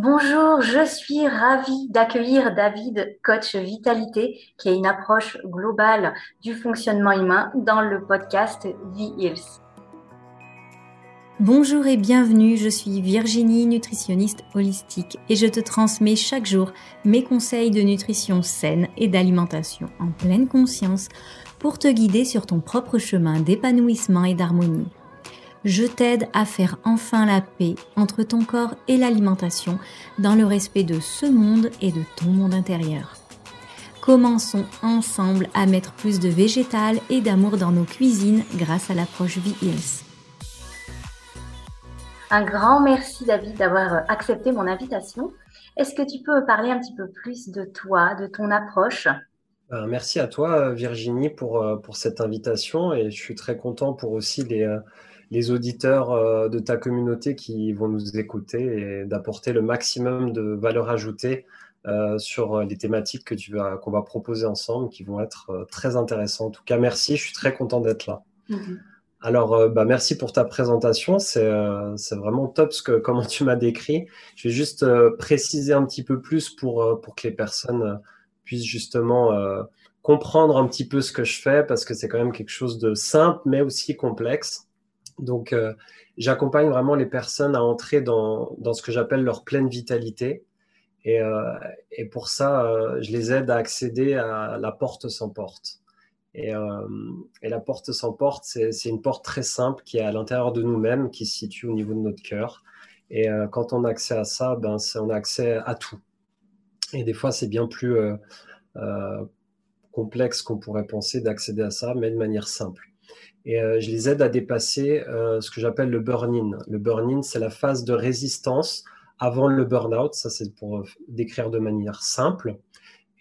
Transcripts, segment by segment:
Bonjour, je suis ravie d'accueillir David, coach vitalité, qui a une approche globale du fonctionnement humain dans le podcast The Hills. Bonjour et bienvenue, je suis Virginie, nutritionniste holistique, et je te transmets chaque jour mes conseils de nutrition saine et d'alimentation en pleine conscience pour te guider sur ton propre chemin d'épanouissement et d'harmonie. Je t'aide à faire enfin la paix entre ton corps et l'alimentation dans le respect de ce monde et de ton monde intérieur. Commençons ensemble à mettre plus de végétal et d'amour dans nos cuisines grâce à l'approche V-Hills. Un grand merci David d'avoir accepté mon invitation. Est-ce que tu peux parler un petit peu plus de toi, de ton approche? Ben, Merci à toi Virginie pour, euh, pour cette invitation et je suis très content pour aussi les, euh, les auditeurs euh, de ta communauté qui vont nous écouter et d'apporter le maximum de valeur ajoutée sur les thématiques que tu vas qu'on va proposer ensemble qui vont être très intéressantes. En tout cas, merci, je suis très content d'être là. Mm-hmm. Alors, euh, bah, merci pour ta présentation. C'est euh, vraiment top ce que, comment tu m'as décrit. Je vais juste euh, préciser un petit peu plus pour, pour que les personnes puissent justement comprendre un petit peu ce que je fais parce que c'est quand même quelque chose de simple mais aussi complexe. Donc, j'accompagne vraiment les personnes à entrer dans, ce que j'appelle leur pleine vitalité. Et, et pour ça, je les aide à accéder à la porte sans porte. Euh, et, la porte sans porte, c'est une porte très simple qui est à l'intérieur de nous-mêmes, qui se situe au niveau de notre cœur. Et euh, quand on a accès à ça, ben, on a accès à tout. Et des fois, c'est bien plus euh, complexe qu'on pourrait penser d'accéder à ça, mais de manière simple. Et je les aide à dépasser ce que j'appelle le burn-in. Le burn-in, c'est la phase de résistance avant le burn-out. Ça, c'est pour décrire de manière simple.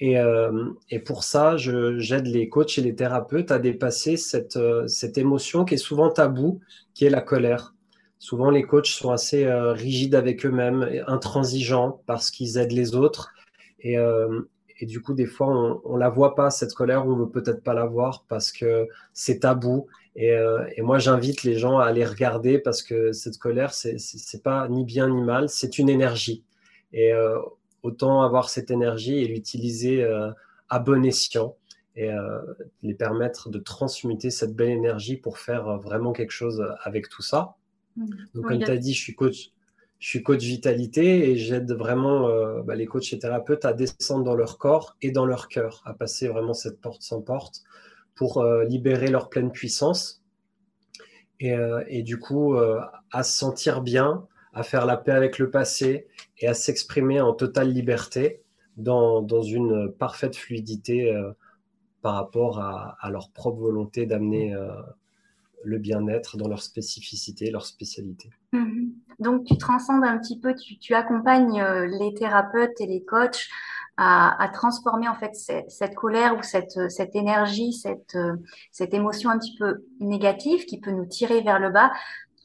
Euh, et, pour ça, j'aide les coachs et les thérapeutes à dépasser cette, euh, cette émotion qui est souvent taboue, qui est la colère. Souvent, les coachs sont assez euh, rigides avec eux-mêmes, intransigeants parce qu'ils aident les autres. Et, et, du coup, des fois, on ne la voit pas, cette colère, on ne veut peut-être pas la voir parce que c'est tabou. Et, et moi, j'invite les gens à aller regarder parce que cette colère, c'est pas ni bien ni mal, c'est une énergie. Et autant avoir cette énergie et l'utiliser euh, à bon escient et euh, les permettre de transmuter cette belle énergie pour faire euh, vraiment quelque chose avec tout ça. Mmh. Donc, comme tu as dit, je suis coach, je suis coach vitalité et j'aide vraiment bah, les coachs et thérapeutes à descendre dans leur corps et dans leur cœur, à passer vraiment cette porte sans porte pour libérer leur pleine puissance et, et du coup à se sentir bien, à faire la paix avec le passé et à s'exprimer en totale liberté dans, une parfaite fluidité euh, par rapport à, leur propre volonté d'amener euh, le bien-être dans leur spécificité, leur spécialité. Mhm. Donc tu transcendes un petit peu, tu, accompagnes euh, les thérapeutes et les coachs à, transformer en fait cette, colère ou cette, cette énergie, cette, cette émotion un petit peu négative qui peut nous tirer vers le bas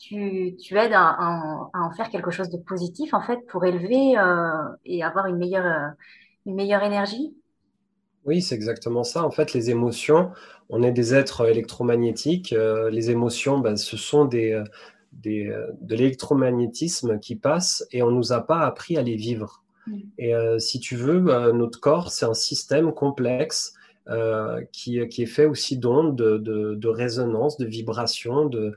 tu, aides à, en faire quelque chose de positif, en fait, pour élever euh, et avoir une meilleure, euh, une meilleure énergie Oui, c'est exactement ça. En fait, les émotions, on est des êtres électromagnétiques. Euh, les émotions, ben, ce sont des, des, de l'électromagnétisme qui passe et on ne nous a pas appris à les vivre. Mm. Et si tu veux, notre corps, c'est un système complexe qui, qui, est fait aussi d'ondes, de, de, de, résonance, de vibrations, de,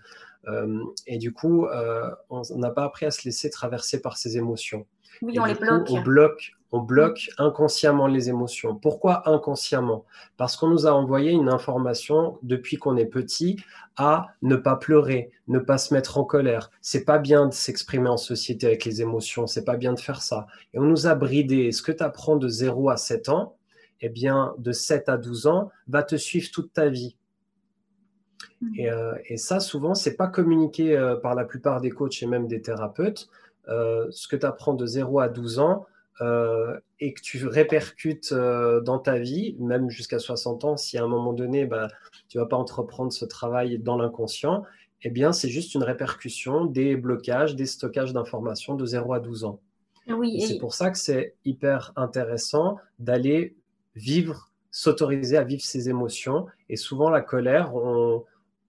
euh, et du coup, euh, on n'a pas appris à se laisser traverser par ces émotions. Oui, on les bloque. on bloque. On bloque inconsciemment les émotions. Pourquoi inconsciemment? Parce qu'on nous a envoyé une information depuis qu'on est petit à ne pas pleurer, ne pas se mettre en colère. C'est pas bien de s'exprimer en société avec les émotions, c'est pas bien de faire ça. Et on nous a bridé. Ce que tu apprends de 0 à 7 ans, eh bien, de 7 à 12 ans, va te suivre toute ta vie. Mmh. Euh, et, ça, souvent, c'est pas communiqué euh, par la plupart des coachs et même des thérapeutes. Euh, ce que tu apprends de 0 à 12 ans et que tu répercutes dans ta vie, même jusqu'à 60 ans, si à un moment donné, bah, tu vas pas entreprendre ce travail dans l'inconscient, eh bien, c'est juste une répercussion des blocages, des stockages d'informations de 0 à 12 ans. Oui, C'est pour ça que c'est hyper intéressant d'aller vivre, s'autoriser à vivre ses émotions. Et souvent, la colère, on,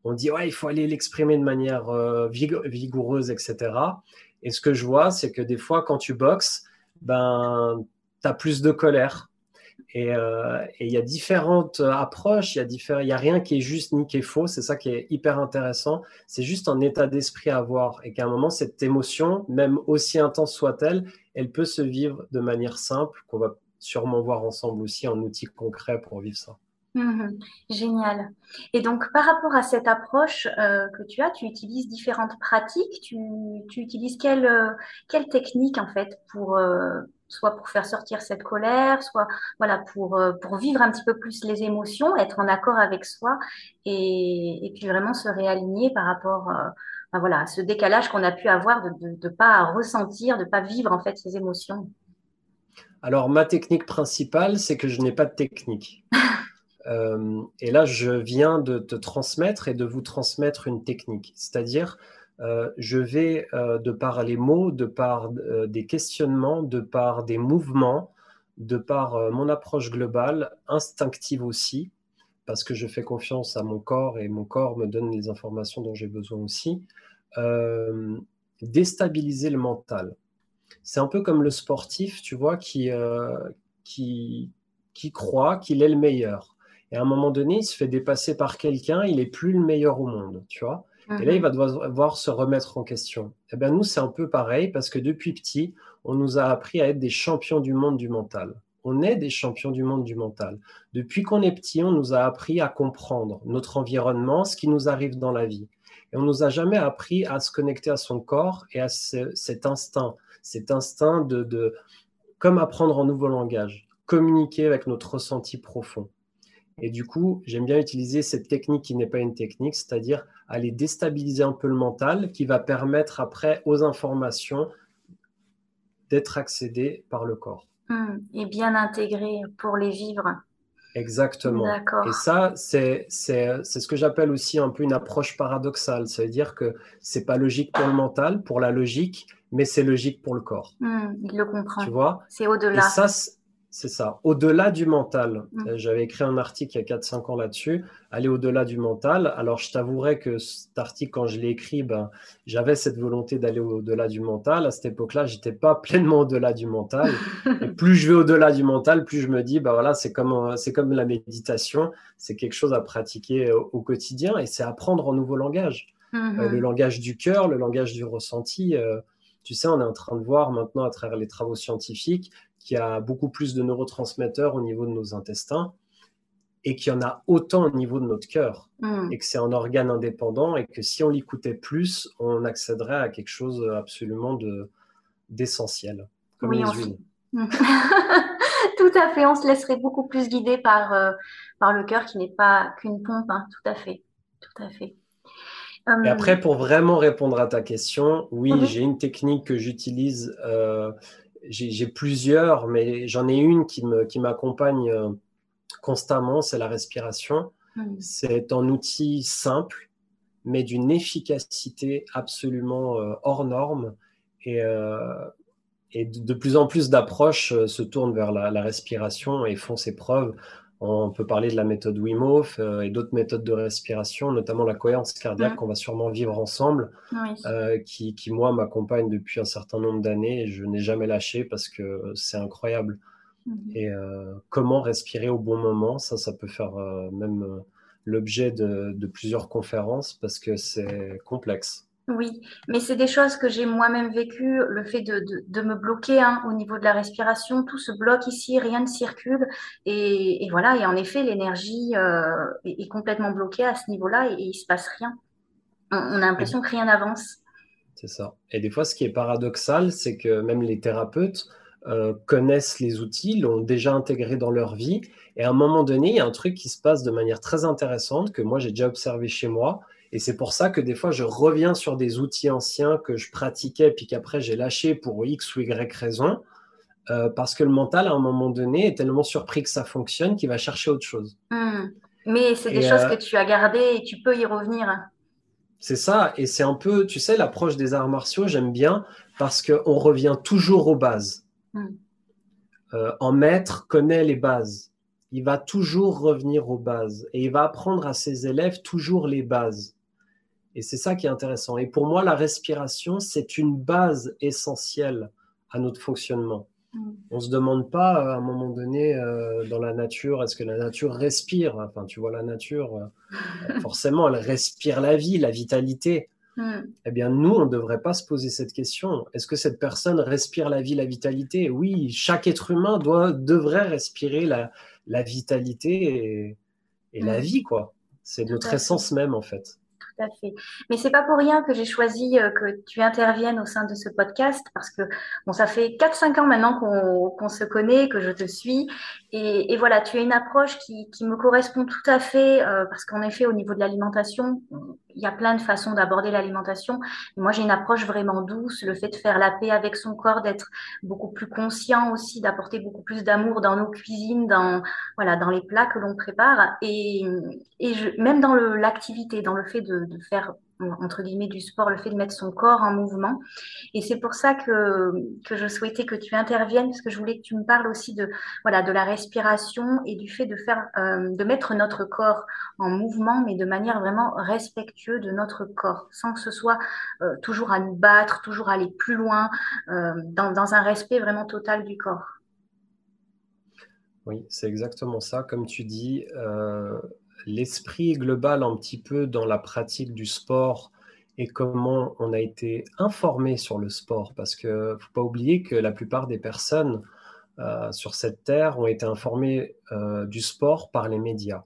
on dit ouais, il faut aller l'exprimer de manière euh, vigoureuse, etc. Et ce que je vois, c'est que des fois, quand tu boxes, ben, tu as plus de colère. Euh, et il y a différentes approches, il n'y a, a rien qui est juste ni qui est faux, c'est ça qui est hyper intéressant. C'est juste un état d'esprit à avoir et qu'à un moment, cette émotion, même aussi intense soit-elle, elle peut se vivre de manière simple, qu'on va sûrement voir ensemble aussi en outil concret pour vivre ça. Mhm. génial. Et donc, par rapport à cette approche euh, que tu as, tu utilises différentes pratiques. Tu, utilises quelle, euh, quelle technique en fait pour euh, soit pour faire sortir cette colère, soit voilà pour pour vivre un petit peu plus les émotions, être en accord avec soi et, puis vraiment se réaligner par rapport ben voilà à ce décalage qu'on a pu avoir de ne pas ressentir, de pas vivre en fait ces émotions. Alors ma technique principale, c'est que je n'ai pas de technique. Euh, et là, je viens de te transmettre et de vous transmettre une technique. C'est-à-dire, euh, je vais, euh, de par les mots, de par des questionnements, de par des mouvements, de par mon approche globale, instinctive aussi, parce que je fais confiance à mon corps et mon corps me donne les informations dont j'ai besoin aussi, déstabiliser le mental. C'est un peu comme le sportif, tu vois, qui, qui, qui croit qu'il est le meilleur. Et à un moment donné, il se fait dépasser par quelqu'un, il est plus le meilleur au monde, tu vois. Et là, il mhm. va devoir se remettre en question. Eh bien, nous, c'est un peu pareil parce que depuis petit, on nous a appris à être des champions du monde du mental. On est des champions du monde du mental. Depuis qu'on est petit, on nous a appris à comprendre notre environnement, ce qui nous arrive dans la vie. Et on nous a jamais appris à se connecter à son corps et à cet instinct, cet instinct de, de, comme apprendre un nouveau langage, communiquer avec notre ressenti profond. Et du coup, j'aime bien utiliser cette technique qui n'est pas une technique, c'est-à-dire aller déstabiliser un peu le mental, qui va permettre après aux informations d'être accédées par le corps. Hmm, et bien intégrées pour les vivre. Exactement. Et ça, c'est ce que j'appelle aussi un peu une approche paradoxale. Ça veut dire que c'est pas logique pour le mental, pour la logique, mais c'est logique pour le corps. Hmm, il le comprend. Tu vois? C'est au-delà. Et ça, c'est ça. Au-delà du mental. Mm. Euh, j'avais écrit un article il y a 4-5 ans là-dessus. Aller au-delà du mental. Alors, je t'avouerai que cet article, quand je l'ai écrit, ben, j'avais cette volonté d'aller au-delà du mental. À cette époque-là, j'étais pas pleinement au-delà du mental. Et plus je vais au-delà du mental, plus je me dis, ben voilà, c'est comme, c'est comme la méditation. C'est quelque chose à pratiquer au, quotidien et c'est apprendre un nouveau langage. Mm-hmm. Euh, le langage du cœur, le langage du ressenti. Euh, tu sais, on est en train de voir maintenant à travers les travaux scientifiques qu'il y a beaucoup plus de neurotransmetteurs au niveau de nos intestins et qu'il y en a autant au niveau de notre cœur hmm. et que c'est un organe indépendant et que si on l'écoutait plus, on accéderait à quelque chose absolument de, d'essentiel, comme les huiles. tout à fait, on se laisserait beaucoup plus guider par, euh, par le cœur qui n'est pas qu'une pompe, hein. tout à fait, tout à fait. Et après, pour vraiment répondre à ta question, oui, mhm. j'ai une technique que j'utilise euh, j'ai plusieurs, mais j'en ai une qui m'accompagne euh, constamment, c'est la respiration. Hmm. C'est un outil simple, mais d'une efficacité absolument euh, hors norme. Et, euh, et de, plus en plus d'approches se tournent vers la, la, respiration et font ses preuves. On peut parler de la méthode Wim Hof euh, et d'autres méthodes de respiration, notamment la cohérence cardiaque qu'on va sûrement vivre ensemble, euh, qui, moi, m'accompagne depuis un certain nombre d'années et je n'ai jamais lâché parce que c'est incroyable. Mm. Et euh, comment respirer au bon moment, ça, ça peut faire même l'objet de, plusieurs conférences parce que c'est complexe. Oui, mais c'est des choses que j'ai moi-même vécues, le fait de, de, me bloquer hein, au niveau de la respiration, tout se bloque ici, rien ne circule. Et, voilà, et en effet, l'énergie euh, est, complètement bloquée à ce niveau-là et, il ne se passe rien. On, a l'impression que rien n'avance. C'est ça. Et des fois, ce qui est paradoxal, c'est que même les thérapeutes euh, connaissent les outils, l'ont déjà intégré dans leur vie. Et à un moment donné, il y a un truc qui se passe de manière très intéressante que moi, j'ai déjà observé chez moi et c'est pour ça que des fois, je reviens sur des outils anciens que je pratiquais, puis qu'après, j'ai lâché pour X ou Y raison, euh, parce que le mental, à un moment donné, est tellement surpris que ça fonctionne qu'il va chercher autre chose. Hmm. Mais c'est des choses euh, que tu as gardées et tu peux y revenir. C'est ça, et c'est un peu, tu sais, l'approche des arts martiaux, j'aime bien, parce qu'on revient toujours aux bases. Hmm. Euh, en maître connaît les bases. Il va toujours revenir aux bases et il va apprendre à ses élèves toujours les bases. Et c'est ça qui est intéressant. Et pour moi, la respiration, c'est une base essentielle à notre fonctionnement. On ne se demande pas à un moment donné dans la nature, est-ce que la nature respire? Enfin, tu vois la nature, forcément, elle respire la vie, la vitalité. Hmm. Eh bien, nous, on ne devrait pas se poser cette question. Est-ce que cette personne respire la vie, la vitalité? Oui, chaque être humain doit, devrait respirer la, la vitalité et, la hmm. vie, quoi. C'est notre essence même, en fait tout à fait. Mais c'est pas pour rien que j'ai choisi euh, que tu interviennes au sein de ce podcast parce que bon, ça fait 4-5 ans maintenant qu'on se connaît, que je te suis. Et, voilà, tu as une approche qui, me correspond tout à fait euh, parce qu'en effet, au niveau de l'alimentation, il y a plein de façons d'aborder l'alimentation. Moi, j'ai une approche vraiment douce, le fait de faire la paix avec son corps, d'être beaucoup plus conscient aussi, d'apporter beaucoup plus d'amour dans nos cuisines, dans voilà, dans les plats que l'on prépare, et, et je, même dans l'activité, dans le fait de, de faire entre guillemets du sport, le fait de mettre son corps en mouvement. Et c'est pour ça que, que je souhaitais que tu interviennes, parce que je voulais que tu me parles aussi de, voilà, de la respiration et du fait de, faire, euh, de mettre notre corps en mouvement, mais de manière vraiment respectueuse de notre corps, sans que ce soit euh, toujours à nous battre, toujours aller plus loin, euh, dans, dans un respect vraiment total du corps. Oui, c'est exactement ça. Comme tu dis, l'esprit global un petit peu dans la pratique du sport et comment on a été informé sur le sport. Parce qu'il ne faut pas oublier que la plupart des personnes euh, sur cette terre ont été informées euh, du sport par les médias.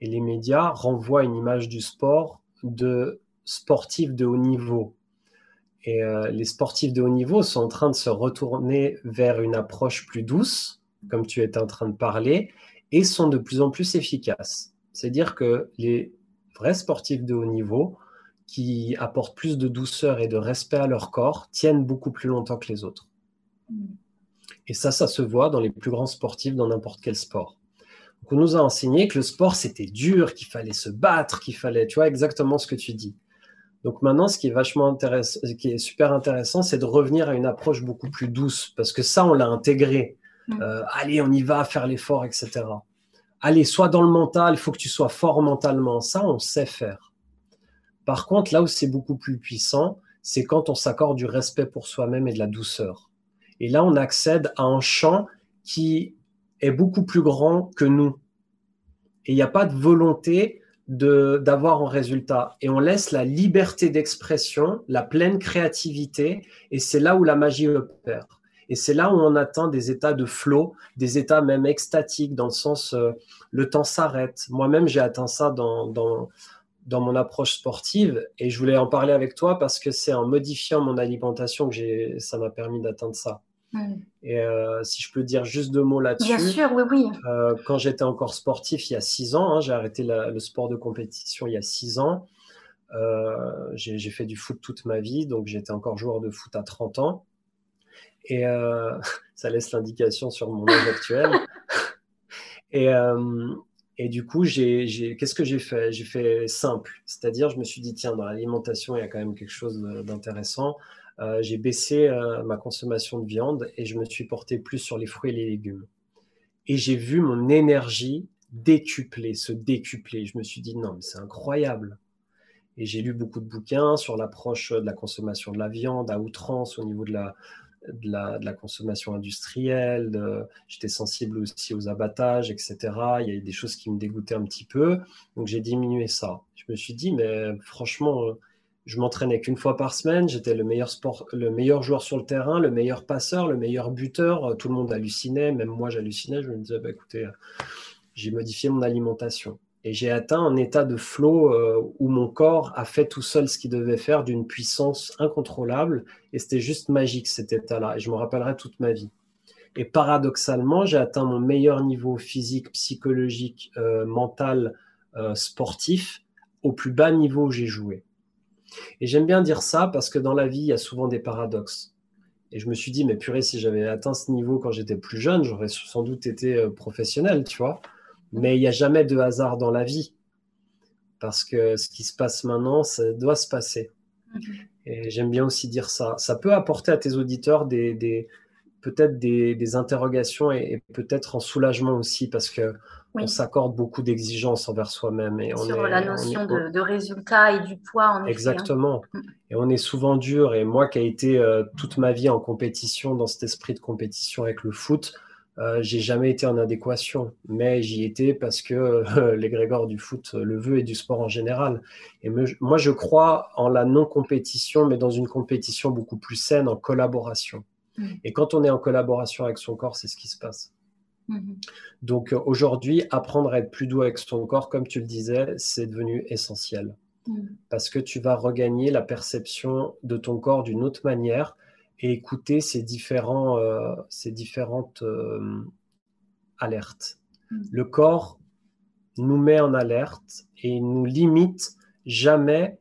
Et les médias renvoient une image du sport de sportifs de haut niveau. Et euh, les sportifs de haut niveau sont en train de se retourner vers une approche plus douce, comme tu étais en train de parler, et sont de plus en plus efficaces. C'est-à-dire que les vrais sportifs de haut niveau, qui apportent plus de douceur et de respect à leur corps, tiennent beaucoup plus longtemps que les autres. Et ça, ça se voit dans les plus grands sportifs dans n'importe quel sport. on nous a enseigné que le sport, c'était dur, qu'il fallait se battre, qu'il fallait, tu vois, exactement ce que tu dis. Donc maintenant, ce qui est vachement intéressant, ce qui est super intéressant, c'est de revenir à une approche beaucoup plus douce, parce que ça, on l'a intégré. Mm. Euh, allez, on y va, faire l'effort, etc allez, sois dans le mental, il faut que tu sois fort mentalement. Ça, on sait faire. Par contre, là où c'est beaucoup plus puissant, c'est quand on s'accorde du respect pour soi-même et de la douceur. Et là, on accède à un champ qui est beaucoup plus grand que nous. Et il n'y a pas de volonté d'avoir un résultat. Et on laisse la liberté d'expression, la pleine créativité, et c'est là où la magie opère. Et c'est là où on atteint des états de flow, des états même extatiques, dans le sens euh, le temps s'arrête. Moi-même, j'ai atteint ça dans, dans, dans, mon approche sportive et je voulais en parler avec toi parce que c'est en modifiant mon alimentation que ça m'a permis d'atteindre ça. Et euh, si je peux dire juste deux mots là-dessus. Bien sûr, oui, oui. Euh, quand j'étais encore sportif il y a six ans, hein, j'ai arrêté le sport de compétition il y a six ans. j'ai fait du foot toute ma vie, donc j'étais encore joueur de foot à 30 ans. Et euh, ça laisse l'indication sur mon âge actuel. et, euh, et du coup, qu'est-ce que j'ai fait? J'ai fait simple. C'est-à-dire, je me suis dit, tiens, dans l'alimentation, il y a quand même quelque chose d'intéressant. Euh, j'ai baissé ma consommation de viande et je me suis porté plus sur les fruits et les légumes. Et j'ai vu mon énergie décupler, se décupler. Je me suis dit, non, mais c'est incroyable. Et j'ai lu beaucoup de bouquins sur l'approche de la consommation de la viande à outrance au niveau de la, de la, consommation industrielle, j'étais sensible aussi aux abattages, etc. Il y a des choses qui me dégoûtaient un petit peu, donc j'ai diminué ça. Je me suis dit, mais franchement, je m'entraînais qu'une fois par semaine, j'étais le meilleur le meilleur joueur sur le terrain, le meilleur passeur, le meilleur buteur. Tout le monde hallucinait, même moi j'hallucinais. Je me disais, bah, écoutez, j'ai modifié mon alimentation. Et j'ai atteint un état de flow euh, où mon corps a fait tout seul ce qu'il devait faire d'une puissance incontrôlable. Et c'était juste magique cet état-là. Et je me rappellerai toute ma vie. Et paradoxalement, j'ai atteint mon meilleur niveau physique, psychologique, euh, mental, euh, sportif au plus bas niveau où j'ai joué. Et j'aime bien dire ça parce que dans la vie, il y a souvent des paradoxes. Et je me suis dit, mais purée, si j'avais atteint ce niveau quand j'étais plus jeune, j'aurais sans doute été professionnel, tu vois. Mais il n'y a jamais de hasard dans la vie. Parce que ce qui se passe maintenant, ça doit se passer. Mhm. Et j'aime bien aussi dire ça. Ça peut apporter à tes auditeurs des, peut-être des, interrogations et, peut-être en soulagement aussi parce que on s'accorde beaucoup d'exigences envers soi-même. Et on Sur la notion de, résultat et du poids, en effet. Hein. Exactement. Mm. Et on est souvent dur. Et moi qui ai été euh, toute ma vie en compétition, dans cet esprit de compétition avec le foot, euh, j'ai jamais été en adéquation, mais j'y étais parce que euh, l'égrégore du foot le veut et du sport en général. Et moi, je crois en la non-compétition, mais dans une compétition beaucoup plus saine, en collaboration. Mmh. Et quand on est en collaboration avec son corps, c'est ce qui se passe. Mmh. Donc euh, aujourd'hui, apprendre à être plus doux avec son corps, comme tu le disais, c'est devenu essentiel. Mmh. Parce que tu vas regagner la perception de ton corps d'une autre manière et écouter ces, différents, euh, ces différentes euh, alertes. Mm. Le corps nous met en alerte et nous limite jamais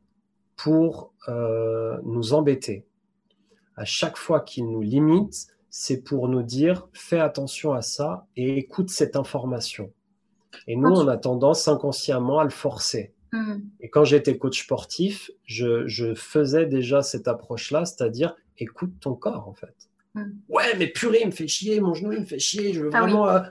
pour euh, nous embêter. À chaque fois qu'il nous limite, c'est pour nous dire fais attention à ça et écoute cette information. Et nous, on a tendance inconsciemment à le forcer. Mm. Et quand j'étais coach sportif, je, je faisais déjà cette approche-là, c'est-à-dire écoute ton corps en fait. Hmm. Ouais, mais purée, il me fait chier, mon genou il me fait chier, je veux ah vraiment. Euh,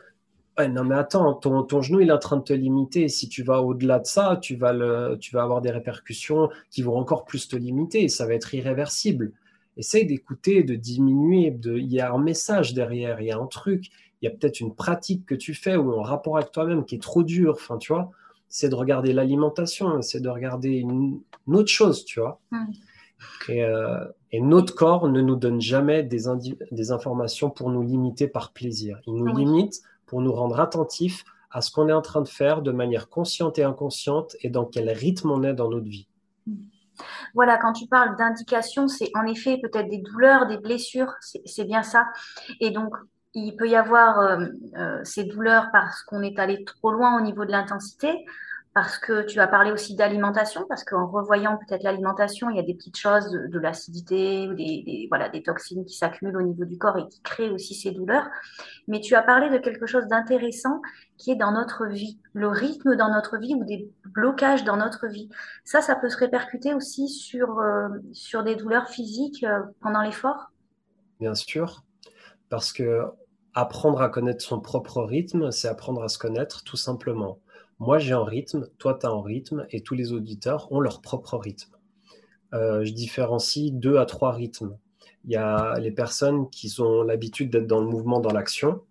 ouais, non, mais attends, ton, ton, genou il est en train de te limiter. Si tu vas au-delà de ça, tu vas, le, tu vas avoir des répercussions qui vont encore plus te limiter ça va être irréversible. Essaye d'écouter, de diminuer. De... Il y a un message derrière, il y a un truc, il y a peut-être une pratique que tu fais ou un rapport avec toi-même qui est trop dur. Enfin, tu vois, c'est de regarder l'alimentation, c'est de regarder une, autre chose, tu vois. Hmm. Et, euh, et notre corps ne nous donne jamais des, des, informations pour nous limiter par plaisir. Il nous limite pour nous rendre attentifs à ce qu'on est en train de faire de manière consciente et inconsciente et dans quel rythme on est dans notre vie. Voilà, quand tu parles d'indication, c'est en effet peut-être des douleurs, des blessures, c'est bien ça. Et donc, il peut y avoir euh, euh, ces douleurs parce qu'on est allé trop loin au niveau de l'intensité, parce que tu as parlé aussi d'alimentation, parce qu'en revoyant peut-être l'alimentation, il y a des petites choses de, l'acidité, des, voilà, des toxines qui s'accumulent au niveau du corps et qui créent aussi ces douleurs. Mais tu as parlé de quelque chose d'intéressant qui est dans notre vie, le rythme dans notre vie ou des blocages dans notre vie. Ça, ça peut se répercuter aussi sur, euh, sur des douleurs physiques euh, pendant l'effort? Bien sûr, parce que apprendre à connaître son propre rythme, c'est apprendre à se connaître tout simplement. Moi, j'ai un rythme, toi, tu as un rythme, et tous les auditeurs ont leur propre rythme. Euh, je différencie deux à trois rythmes. Il y a les personnes qui ont l'habitude d'être dans le mouvement, dans l'action,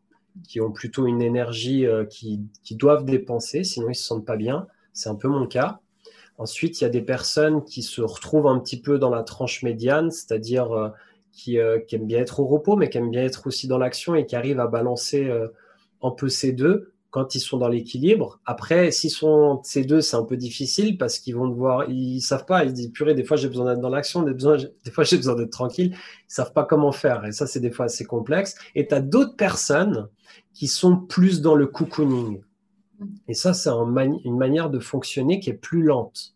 qui ont plutôt une énergie euh, qui, doivent dépenser, sinon ils ne se sentent pas bien. C'est un peu mon cas. Ensuite, il y a des personnes qui se retrouvent un petit peu dans la tranche médiane, c'est-à-dire euh, qui, qui, aiment bien être au repos, mais qui aiment bien être aussi dans l'action et qui arrivent à balancer un peu ces deux quand ils sont dans l'équilibre. Après, s'ils sont ces deux, c'est un peu difficile parce qu'ils vont devoir, ils savent pas, ils se disent purée, des fois j'ai besoin d'être dans l'action, des, des fois j'ai besoin d'être tranquille. Ils savent pas comment faire et ça c'est des fois assez complexe. Et tu as d'autres personnes qui sont plus dans le cocooning. Et ça, c'est une manière de fonctionner qui est plus lente.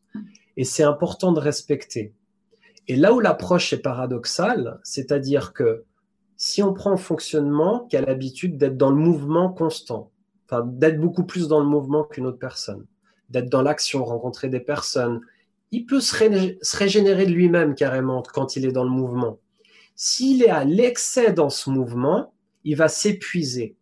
Et c'est important de respecter. Et là où l'approche est paradoxale, c'est-à-dire que si on prend un fonctionnement qui a l'habitude d'être dans le mouvement constant, d'être beaucoup plus dans le mouvement qu'une autre personne, d'être dans l'action, rencontrer des personnes. Il peut se, régénérer de lui-même carrément quand il est dans le mouvement. S'il est à l'excès dans ce mouvement, il va s'épuiser.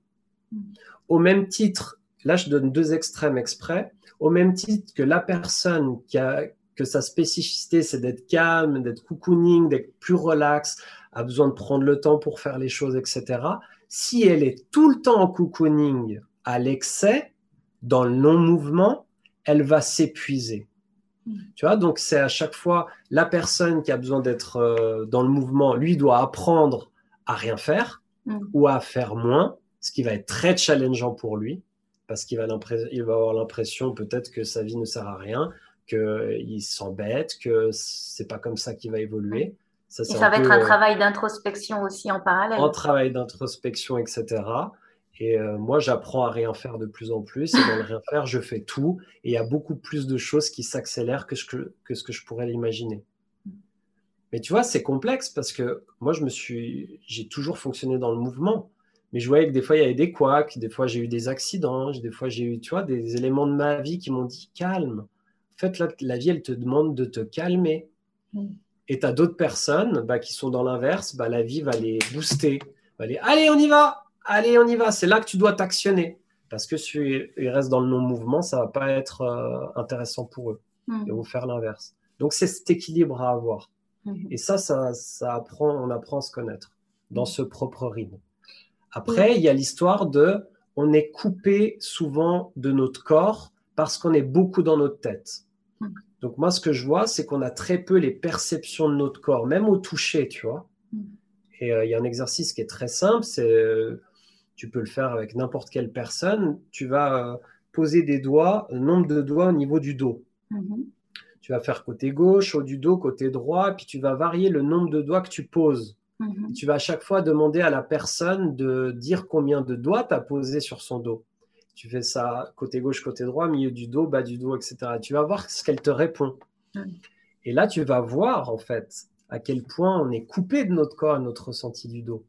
Au même titre, là je donne deux extrêmes exprès, au même titre que la personne qui a, que sa spécificité c'est d'être calme, d'être cocooning, d'être plus relax, a besoin de prendre le temps pour faire les choses, etc. Si elle est tout le temps en cocooning, à l'excès, dans le non-mouvement, elle va s'épuiser. Mm. Tu vois, donc c'est à chaque fois la personne qui a besoin d'être euh, dans le mouvement, lui doit apprendre à rien faire mm. ou à faire moins, ce qui va être très challengeant pour lui, parce qu'il va, il va avoir l'impression peut-être que sa vie ne sert à rien, qu'il s'embête, que c'est pas comme ça qu'il va évoluer. Ça, Et ça va être un euh, travail d'introspection aussi en parallèle. Un travail d'introspection, etc. Et euh, moi, j'apprends à rien faire de plus en plus. Et dans le rien faire, je fais tout. Et il y a beaucoup plus de choses qui s'accélèrent que, que, ce que je pourrais l'imaginer. Mais tu vois, c'est complexe parce que moi, je me suis, j'ai toujours fonctionné dans le mouvement. Mais je voyais que des fois, il y avait des couacs, des fois, j'ai eu des accidents, des fois, j'ai eu, tu vois, des éléments de ma vie qui m'ont dit calme. En fait, là, la vie, elle te demande de te calmer. Mm. Et tu as d'autres personnes bah, qui sont dans l'inverse, bah, la vie va les booster Allez, allez, on y va. Allez, on y va. C'est là que tu dois t'actionner. Parce que si ils restent dans le non-mouvement, ça va pas être euh, intéressant pour eux. Mmh. Ils vont faire l'inverse. Donc, c'est cet équilibre à avoir. Mmh. Et ça, ça, ça, apprend, on apprend à se connaître dans ce propre rythme. Après, il y a l'histoire de, on est coupé souvent de notre corps parce qu'on est beaucoup dans notre tête. Donc moi, ce que je vois, c'est qu'on a très peu les perceptions de notre corps, même au toucher, tu vois. Et euh, il y a un exercice qui est très simple, c'est euh, tu peux le faire avec n'importe quelle personne. Tu vas euh, poser des doigts, un nombre de doigts au niveau du dos. Mhm. Tu vas faire côté gauche, au du dos, côté droit, puis tu vas varier le nombre de doigts que tu poses. Mhm. Tu vas à chaque fois demander à la personne de dire combien de doigts tu as posé sur son dos. Tu fais ça côté gauche, côté droit, milieu du dos, bas du dos, etc. Tu vas voir ce qu'elle te répond. Et là, tu vas voir en fait à quel point on est coupé de notre corps et notre ressenti du dos.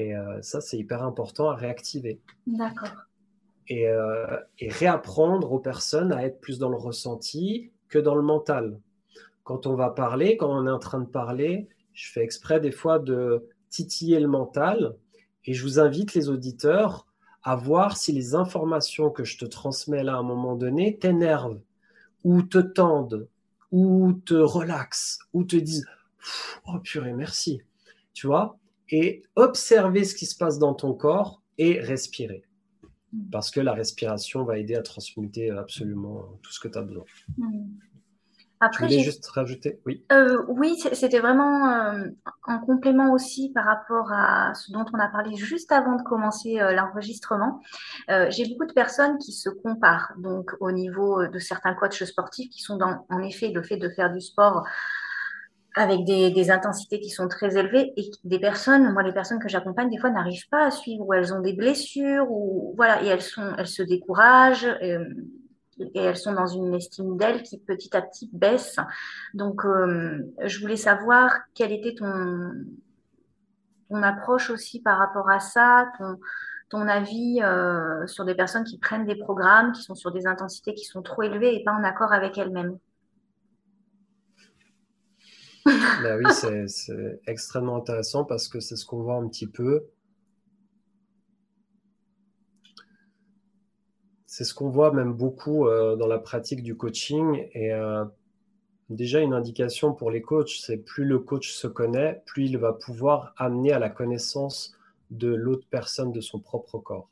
Et euh, ça, c'est hyper important à réactiver. D'accord. Et, euh, et, réapprendre aux personnes à être plus dans le ressenti que dans le mental. Quand on va parler, quand on est en train de parler, je fais exprès des fois de titiller le mental et je vous invite les auditeurs à voir si les informations que je te transmets là à un moment donné t'énervent ou te tendent ou te relaxent, ou te disent Oh purée, merci. Tu vois? Et observer ce qui se passe dans ton corps et respirer. Parce que la respiration va aider à transmuter absolument tout ce que tu as besoin. Après, tu voulais juste rajouter? Oui. Euh, oui, c'était vraiment euh, un complément aussi par rapport à ce dont on a parlé juste avant de commencer euh, l'enregistrement. J'ai beaucoup de personnes qui se comparent donc au niveau de certains coachs sportifs qui sont dans, en effet, le fait de faire du sport avec des, intensités qui sont très élevées et des personnes, moi les personnes que j'accompagne des fois n'arrivent pas à suivre ou elles ont des blessures ou voilà et elles se découragent et elles sont dans une estime d'elles qui petit à petit baisse. Donc, euh, je voulais savoir quelle était ton, approche aussi par rapport à ça, ton, ton avis euh, sur des personnes qui prennent des programmes, qui sont sur des intensités qui sont trop élevées et pas en accord avec elles-mêmes. Ben oui, c'est extrêmement intéressant parce que c'est ce qu'on voit un petit peu c'est ce qu'on voit même beaucoup euh, dans la pratique du coaching. Et euh, déjà, une indication pour les coachs, c'est plus le coach se connaît, plus il va pouvoir amener à la connaissance de l'autre personne de son propre corps.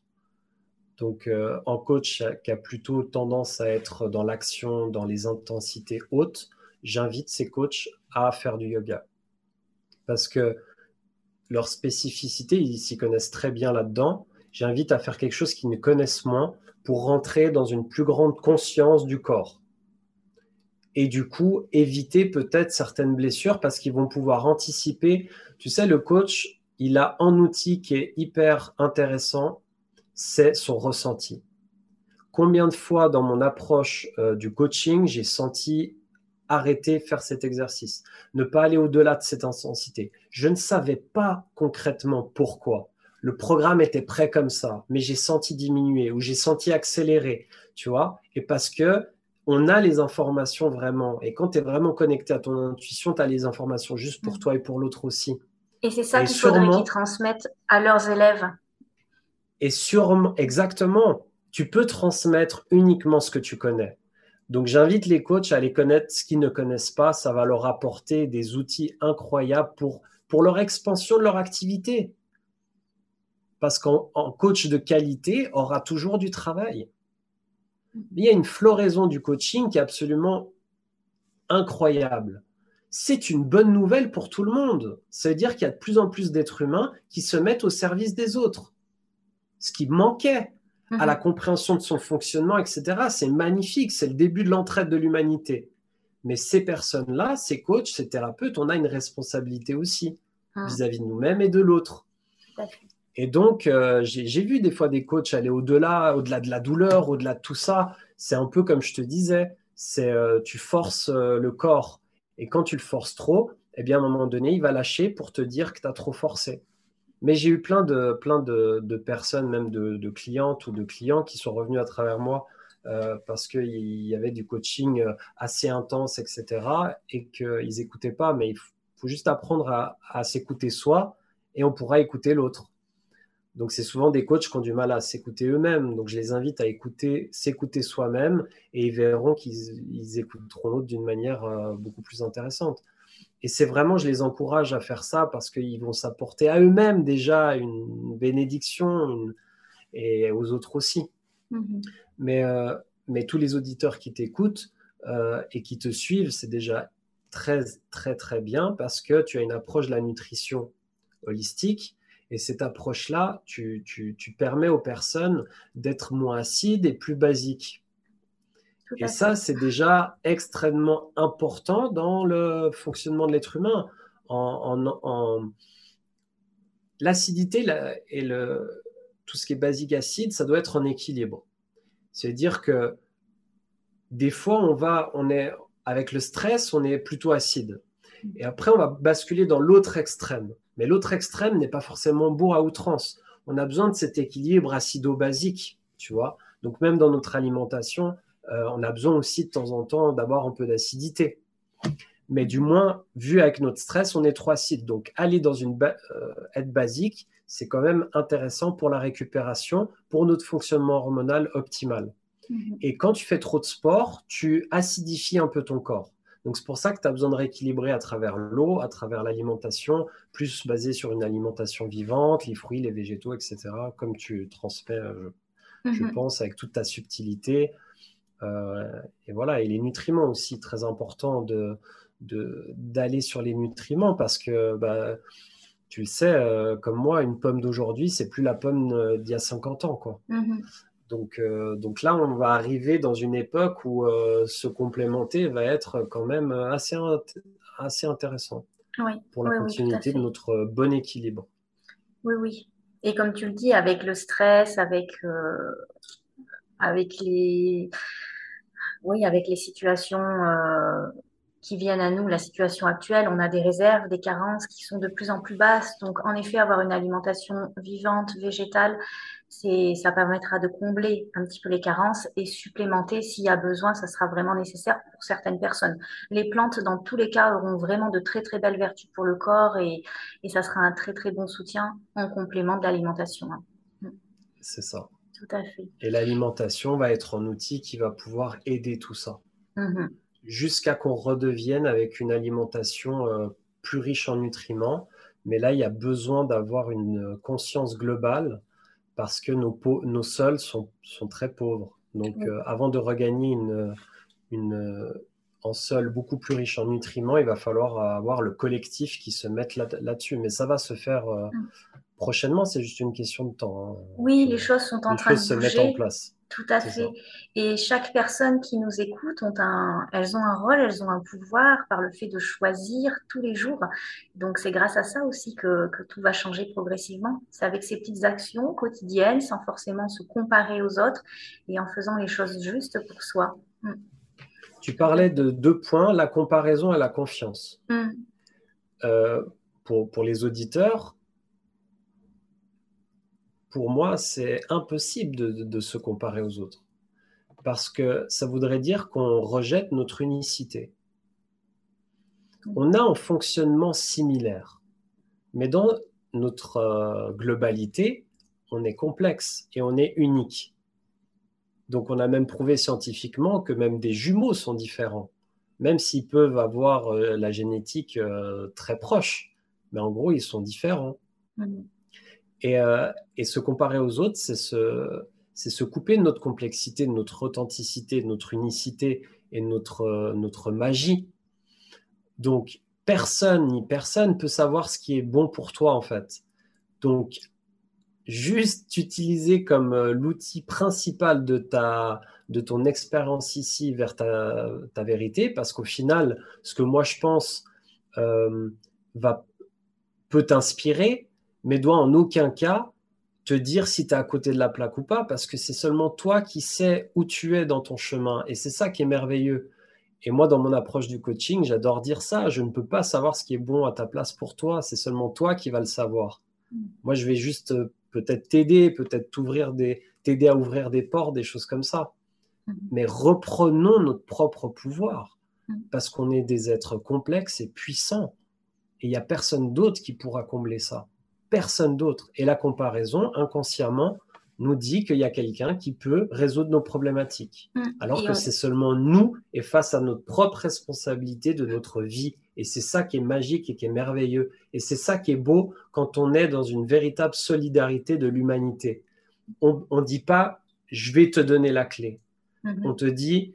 Donc, euh, en coach qui a plutôt tendance à être dans l'action, dans les intensités hautes, j'invite ces coachs à faire du yoga. Parce que leur spécificité, ils s'y connaissent très bien là-dedans. J'invite à faire quelque chose qu'ils ne connaissent moins pour rentrer dans une plus grande conscience du corps. Et du coup, éviter peut-être certaines blessures parce qu'ils vont pouvoir anticiper. Tu sais, le coach, il a un outil qui est hyper intéressant, c'est son ressenti. Combien de fois dans mon approche euh, du coaching, j'ai senti arrêter, faire cet exercice, ne pas aller au-delà de cette intensité. Je ne savais pas concrètement pourquoi le programme était prêt comme ça, mais j'ai senti diminuer ou j'ai senti accélérer, tu vois, et parce que on a les informations vraiment, et quand tu es vraiment connecté à ton intuition, tu as les informations juste pour mm. toi et pour l'autre aussi. Et c'est ça qu'il faudrait qu'ils transmettent à leurs élèves. Et sûrement, exactement, tu peux transmettre uniquement ce que tu connais. Donc j'invite les coachs à aller connaître ce qu'ils ne connaissent pas, ça va leur apporter des outils incroyables pour, pour leur expansion de leur activité parce qu'en coach de qualité aura toujours du travail. Il y a une floraison du coaching qui est absolument incroyable. C'est une bonne nouvelle pour tout le monde. Ça veut dire qu'il y a de plus en plus d'êtres humains qui se mettent au service des autres. Ce qui manquait à la mhm. compréhension de son fonctionnement, etc. C'est magnifique, c'est le début de l'entraide de l'humanité. Mais ces personnes-là, ces coachs, ces thérapeutes, on a une responsabilité aussi ah. vis-à-vis de nous-mêmes et de l'autre. Et donc, euh, j'ai vu des fois des coachs aller au-delà, au-delà de la douleur, au-delà de tout ça. C'est un peu comme je te disais, c'est euh, tu forces euh, le corps. Et quand tu le forces trop, eh bien, à un moment donné, il va lâcher pour te dire que tu as trop forcé. Mais j'ai eu plein de, plein de, personnes, même de, clientes ou de clients qui sont revenus à travers moi parce qu'il y avait du coaching assez intense, etc. et qu'ils n'écoutaient pas. Mais il faut juste apprendre à, à s'écouter soi et on pourra écouter l'autre. Donc c'est souvent des coachs qui ont du mal à s'écouter eux-mêmes. Donc je les invite à écouter, s'écouter soi-même et ils verront qu'ils écouteront l'autre d'une manière euh, beaucoup plus intéressante. Et c'est vraiment, je les encourage à faire ça parce qu'ils vont s'apporter à eux-mêmes déjà une bénédiction et aux autres aussi. Mm-hmm. Mais, euh, mais tous les auditeurs qui t'écoutent euh, et qui te suivent, c'est déjà très, très, très bien parce que tu as une approche de la nutrition holistique et cette approche-là, tu, permets aux personnes d'être moins acides et plus basiques. Et ça, c'est déjà extrêmement important dans le fonctionnement de l'être humain. En, L'acidité et le, tout ce qui est basique acide, ça doit être en équilibre. C'est-à-dire que des fois, on va, on est avec le stress, on est plutôt acide. Et après, on va basculer dans l'autre extrême. Mais l'autre extrême n'est pas forcément beau à outrance. On a besoin de cet équilibre acido-basique, tu vois. Donc même dans notre alimentation, on a besoin aussi de temps en temps d'avoir un peu d'acidité. Mais du moins, vu avec notre stress, on est trop acide. Donc aller dans une euh, aide basique, c'est quand même intéressant pour la récupération, pour notre fonctionnement hormonal optimal. Mhm. Et quand tu fais trop de sport, tu acidifies un peu ton corps. Donc c'est pour ça que tu as besoin de rééquilibrer à travers l'eau, à travers l'alimentation, plus basée sur une alimentation vivante, les fruits, les végétaux, etc., comme tu transmets, euh, je, mhm. pense, avec toute ta subtilité. Euh, et voilà, et les nutriments aussi, très important de, d'aller sur les nutriments parce que bah, tu le sais, euh, comme moi, une pomme d'aujourd'hui, c'est plus la pomme d'il y a 50 ans. Quoi. Mhm. Donc, euh, donc là, on va arriver dans une époque où euh, se complémenter va être quand même assez, assez intéressant pour la continuité de notre bon équilibre. Oui, oui. Et comme tu le dis, avec le stress, avec, euh, avec, les, oui, avec les situations qui viennent à nous, la situation actuelle, on a des réserves, des carences qui sont de plus en plus basses. Donc, en effet, avoir une alimentation vivante, végétale, ça permettra de combler un petit peu les carences et supplémenter s'il y a besoin, ça sera vraiment nécessaire pour certaines personnes. Les plantes, dans tous les cas, auront vraiment de très très belles vertus pour le corps et, et ça sera un très très bon soutien en complément de l'alimentation. Mm. C'est ça. Tout à fait. Et l'alimentation va être un outil qui va pouvoir aider tout ça. Mm-hmm. Jusqu'à qu'on redevienne avec une alimentation euh, plus riche en nutriments. Mais là, il y a besoin d'avoir une conscience globale parce que nos, nos sols sont, sont, très pauvres. Donc, euh, avant de regagner une, une, en sol beaucoup plus riche en nutriments, il va falloir avoir le collectif qui se mette là-dessus. Mais ça va se faire euh, mm. Prochainement, c'est juste une question de temps. Hein. Oui, les choses sont en train de se mettre en place. Tout à fait. Et chaque personne qui nous écoute, ont un, elles ont un rôle, elles ont un pouvoir par le fait de choisir tous les jours. Donc c'est grâce à ça aussi que, que tout va changer progressivement. C'est avec ces petites actions quotidiennes, sans forcément se comparer aux autres et en faisant les choses justes pour soi. Mm. Tu parlais de deux points, la comparaison et la confiance. Mm. Euh, pour, pour les auditeurs, pour moi, c'est impossible de, se comparer aux autres. Parce que ça voudrait dire qu'on rejette notre unicité. On a un fonctionnement similaire, mais dans notre euh, globalité, on est complexe et on est unique. Donc on a même prouvé scientifiquement que même des jumeaux sont différents, même s'ils peuvent avoir euh, la génétique euh, très proche. Mais en gros, ils sont différents. Mmh. Euh, et, se comparer aux autres, c'est se, se couper de notre complexité, de notre authenticité, de notre unicité et de notre, notre magie. Donc, personne ni personne peut savoir ce qui est bon pour toi, en fait. Donc, juste utiliser comme euh, l'outil principal de, ta, de ton expérience ici vers ta, ta vérité, parce qu'au final, ce que moi je pense euh, va, peut t'inspirer, mais doit en aucun cas te dire si tu es à côté de la plaque ou pas, parce que c'est seulement toi qui sais où tu es dans ton chemin. Et c'est ça qui est merveilleux. Et moi, dans mon approche du coaching, j'adore dire ça. Je ne peux pas savoir ce qui est bon à ta place pour toi. C'est seulement toi qui vas le savoir. Mm. Moi, je vais juste euh, peut-être t'aider, peut-être t'ouvrir des, t'aider à ouvrir des portes, des choses comme ça. Mm. Mais reprenons notre propre pouvoir, mm. parce qu'on est des êtres complexes et puissants. Et il n'y a personne d'autre qui pourra combler ça. Personne d'autre. Et la comparaison, inconsciemment, nous dit qu'il y a quelqu'un qui peut résoudre nos problématiques. Mm. Alors que c'est seulement nous et face à notre propre responsabilité de notre vie. Et c'est ça qui est magique et qui est merveilleux. Et c'est ça qui est beau quand on est dans une véritable solidarité de l'humanité. On ne dit pas, je vais te donner la clé. Mm-hmm. On te dit,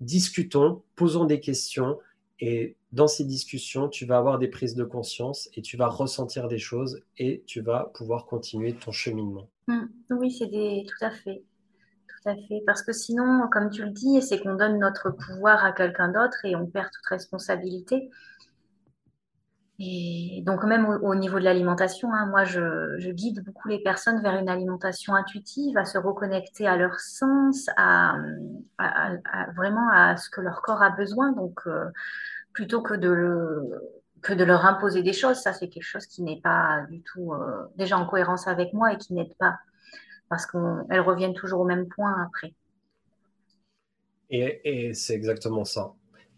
discutons, posons des questions et dans ces discussions, tu vas avoir des prises de conscience et tu vas ressentir des choses et tu vas pouvoir continuer ton cheminement. Mmh. oui, c'est des... tout à fait. Tout à fait. Parce que sinon, comme tu le dis, c'est qu'on donne notre pouvoir à quelqu'un d'autre et on perd toute responsabilité. Et donc même au, niveau de l'alimentation, hein, moi je, guide beaucoup les personnes vers une alimentation intuitive, à se reconnecter à leur sens, à, vraiment à ce que leur corps a besoin. Donc euh, plutôt que de, que de leur imposer des choses, ça c'est quelque chose qui n'est pas du tout euh, déjà en cohérence avec moi et qui n'aide pas, parce qu'elles reviennent toujours au même point après. Et, et c'est exactement ça.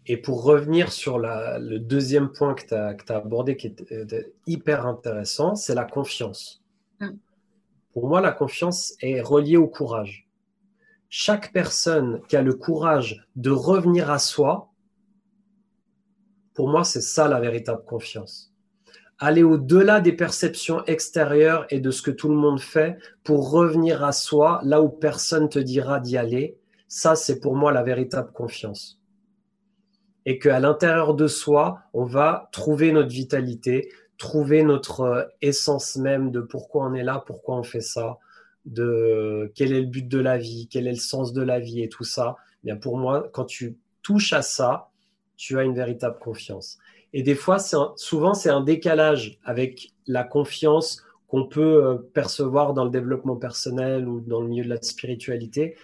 Et pour revenir sur le deuxième point que tu as, abordé, qui est euh, hyper intéressant, c'est la confiance. Mm. Pour moi, la confiance est reliée au courage. Chaque personne qui a le courage de revenir à soi, pour moi, c'est ça la véritable confiance. Aller au-delà des perceptions extérieures et de ce que tout le monde fait pour revenir à soi, là où personne te dira d'y aller, ça, c'est pour moi la véritable confiance et qu'à l'intérieur de soi, on va trouver notre vitalité, trouver notre euh, essence même de pourquoi on est là, pourquoi on fait ça, de quel est le but de la vie, quel est le sens de la vie et tout ça. Bien pour moi, quand tu touches à ça, tu as une véritable confiance. Et des fois, souvent, c'est un décalage avec la confiance qu'on peut euh, percevoir dans le développement personnel ou dans le milieu de la spiritualité,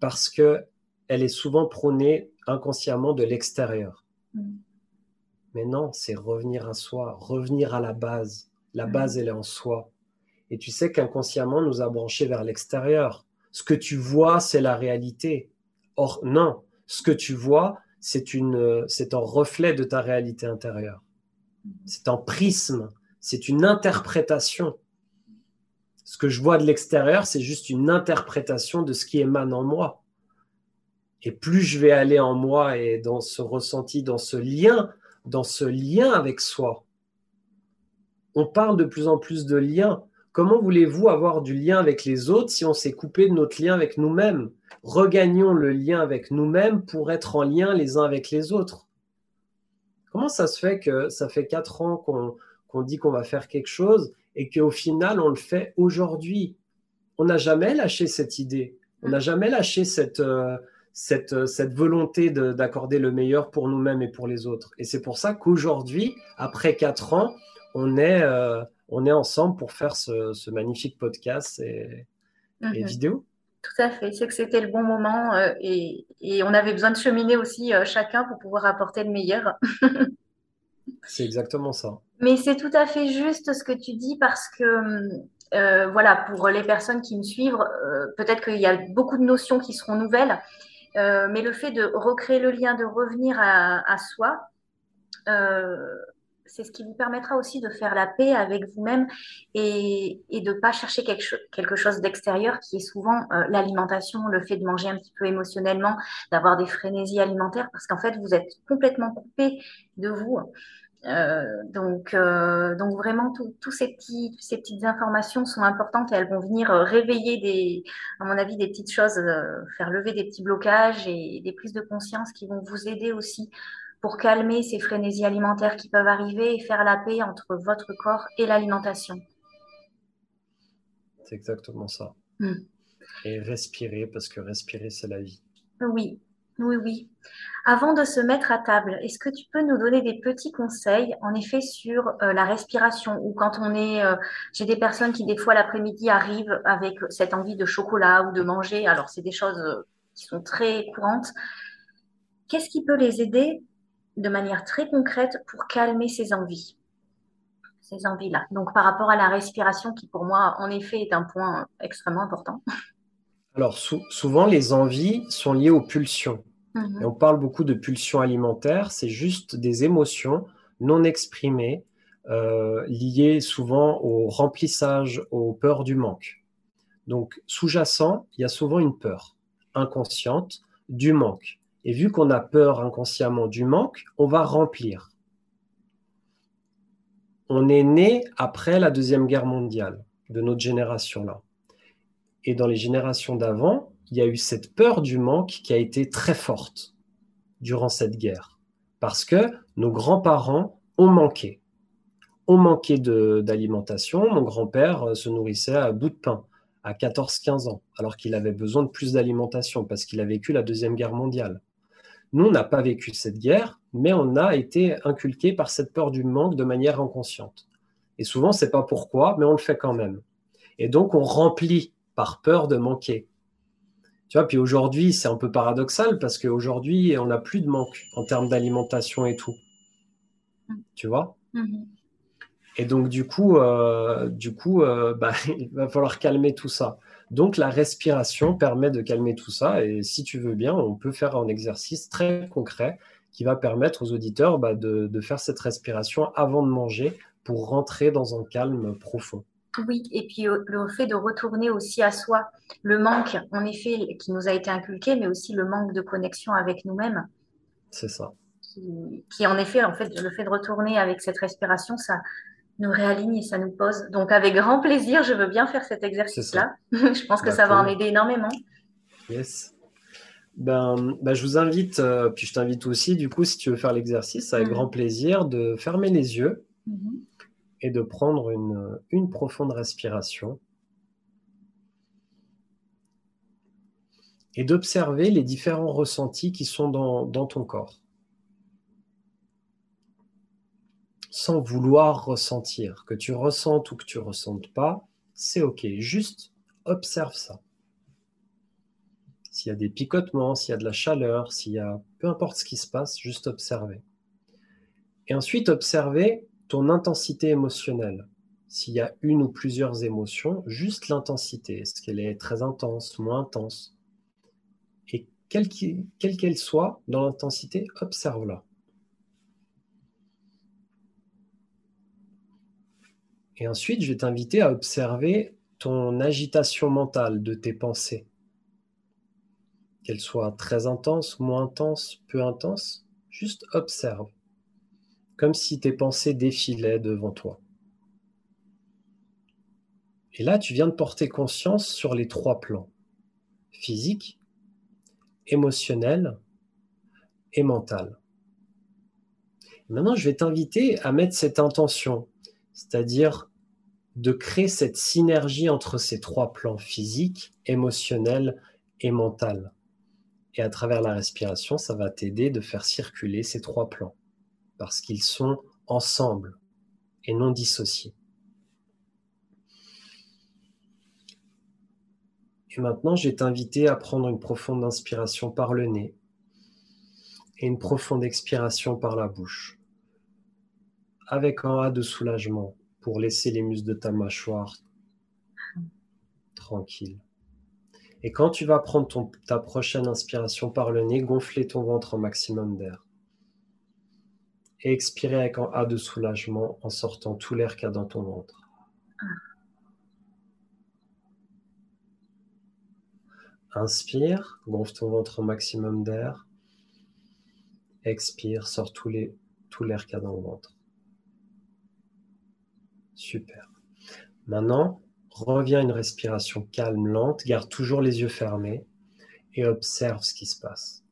parce que elle est souvent prônée inconsciemment de l'extérieur. Mm. Mais non, c'est revenir à soi, revenir à la base. La mm. base, elle est en soi. Et tu sais qu'inconsciemment, nous a branchés vers l'extérieur. Ce que tu vois, c'est la réalité. Or, non, ce que tu vois, c'est une, c'est un reflet de ta réalité intérieure. C'est un prisme, c'est une interprétation. Ce que je vois de l'extérieur, c'est juste une interprétation de ce qui émane en moi. Et plus je vais aller en moi et dans ce ressenti, dans ce lien, dans ce lien avec soi. On parle de plus en plus de lien. Comment voulez-vous avoir du lien avec les autres si on s'est coupé de notre lien avec nous-mêmes? Regagnons le lien avec nous-mêmes pour être en lien les uns avec les autres. Comment ça se fait que ça fait quatre ans qu'on dit qu'on va faire quelque chose et qu'au final on le fait aujourd'hui? On n'a jamais lâché cette idée. On n'a jamais lâché cette, euh, cette volonté d'accorder le meilleur pour nous-mêmes et pour les autres. Et c'est pour ça qu'aujourd'hui, après quatre ans, on est, euh, on est ensemble pour faire ce, ce magnifique podcast et, et mhm. vidéo. Tout à fait, c'est que c'était le bon moment euh, et, et, on avait besoin de cheminer aussi euh, chacun pour pouvoir apporter le meilleur. c'est exactement ça. Mais c'est tout à fait juste ce que tu dis parce que, voilà, pour les personnes qui me suivent, peut-être qu'il y a beaucoup de notions qui seront nouvelles. Euh, mais le fait de recréer le lien, de revenir à, soi, euh, c'est ce qui vous permettra aussi de faire la paix avec vous-même et, de ne pas chercher quelque, chose d'extérieur qui est souvent euh, l'alimentation, le fait de manger un petit peu émotionnellement, d'avoir des frénésies alimentaires, parce qu'en fait, vous êtes complètement coupé de vous. Euh, donc, euh, donc vraiment, tous ces, petits, ces petites informations sont importantes et elles vont venir réveiller, des, à mon avis, des petites choses, faire lever des petits blocages et des prises de conscience qui vont vous aider aussi pour calmer ces frénésies alimentaires qui peuvent arriver et faire la paix entre votre corps et l'alimentation. C'est exactement ça. Hmm. Et respirer, parce que respirer, c'est la vie. Oui, oui, oui. Avant de se mettre à table, est-ce que tu peux nous donner des petits conseils, en effet, sur euh, la respiration ou quand on est, euh, j'ai des personnes qui des fois l'après-midi arrivent avec cette envie de chocolat ou de manger. Alors c'est des choses euh, qui sont très courantes. Qu'est-ce qui peut les aider de manière très concrète pour calmer ces envies, ces envies-là Donc par rapport à la respiration, qui pour moi, en effet, est un point extrêmement important. Alors souvent, les envies sont liées aux pulsions. Mhm. on parle beaucoup de pulsions alimentaires, c'est juste des émotions non exprimées euh, liées souvent au remplissage, aux peurs du manque. Donc, sous-jacent, il y a souvent une peur inconsciente du manque. Et vu qu'on a peur inconsciemment du manque, on va remplir. On est né après la Deuxième Guerre mondiale, de notre génération-là. Et dans les générations d'avant, il y a eu cette peur du manque qui a été très forte durant cette guerre. Parce que nos grands-parents ont manqué. Ont manqué d'alimentation. Mon grand-père se nourrissait à bout de pain à 14-15 ans, alors qu'il avait besoin de plus d'alimentation parce qu'il a vécu la Deuxième Guerre mondiale. Nous, on n'a pas vécu cette guerre, mais on a été inculqué par cette peur du manque de manière inconsciente. Et souvent, c'est pas pourquoi, mais on le fait quand même. Et donc, on remplit par peur de manquer. Tu vois, puis aujourd'hui, c'est un peu paradoxal parce qu'aujourd'hui, on n'a plus de manque en termes d'alimentation et tout. Tu vois? Mm-hmm. Et donc, du coup, euh, du coup euh, bah, il va falloir calmer tout ça. Donc, la respiration permet de calmer tout ça. Et si tu veux bien, on peut faire un exercice très concret qui va permettre aux auditeurs bah, de, de faire cette respiration avant de manger pour rentrer dans un calme profond. Oui, et puis euh, le fait de retourner aussi à soi, le manque, en effet, qui nous a été inculqué, mais aussi le manque de connexion avec nous-mêmes. C'est ça. Qui, qui, en effet, en fait, le fait de retourner avec cette respiration, ça, nous réaligne et ça nous pose. Donc, avec grand plaisir, je veux bien faire cet exercice-là. je pense que ça va en aider énormément. Yes. Ben, ben je vous invite, euh, puis je t'invite aussi, du coup, si tu veux faire l'exercice, avec mm. grand plaisir, de fermer les yeux mm-hmm. et de prendre une, une profonde respiration. Et d'observer les différents ressentis qui sont dans, dans ton corps. Sans vouloir ressentir. Que tu ressentes ou que tu ressentes pas, c'est ok. Juste observe ça. S'il y a des picotements, s'il y a de la chaleur, s'il y a peu importe ce qui se passe, juste observer. Et ensuite observer ton intensité émotionnelle. S'il y a une ou plusieurs émotions, juste l'intensité. Est-ce qu'elle est très intense, moins intense? Et quelle qu'elle soit dans l'intensité, observe-la. Et ensuite, je vais t'inviter à observer ton agitation mentale de tes pensées. Qu'elle soit très intense, moins intense, peu intense, juste observe. Comme si tes pensées défilaient devant toi. Et là, tu viens de porter conscience sur les trois plans. Physique, émotionnel et mental. Maintenant, je vais t'inviter à mettre cette intention c'est-à-dire de créer cette synergie entre ces trois plans physiques, émotionnels et mental. Et à travers la respiration, ça va t'aider de faire circuler ces trois plans, parce qu'ils sont ensemble et non dissociés. Et maintenant, je vais t'inviter à prendre une profonde inspiration par le nez et une profonde expiration par la bouche avec un A de soulagement pour laisser les muscles de ta mâchoire tranquilles. Et quand tu vas prendre ta prochaine inspiration par le nez, gonfler ton ventre au maximum d'air. Et expirer avec un A de soulagement en sortant tout l'air qu'il y a dans ton ventre. Inspire, gonfle ton ventre au maximum d'air. Expire, sors tout l'air qu'il y a dans le ventre. Super. Maintenant, reviens à une respiration calme, lente, garde toujours les yeux fermés et observe ce qui se passe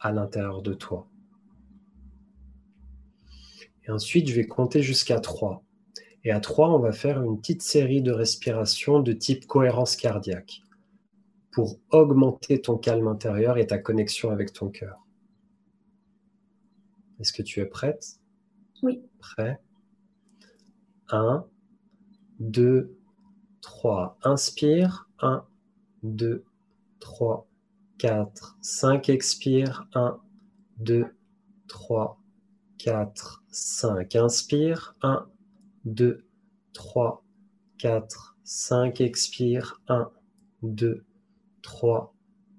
à l'intérieur de toi. Et ensuite, je vais compter jusqu'à 3. Et à 3, on va faire une petite série de respirations de type cohérence cardiaque pour augmenter ton calme intérieur et ta connexion avec ton cœur. Est-ce que tu es prête? Oui. Prêt? 1, 2, 3. Inspire. 1, 2, 3, 4, 5. Expire. 1, 2, 3, 4, 5. Inspire. 1, 2, 3, 4, 5. Expire. 1, 2, 3,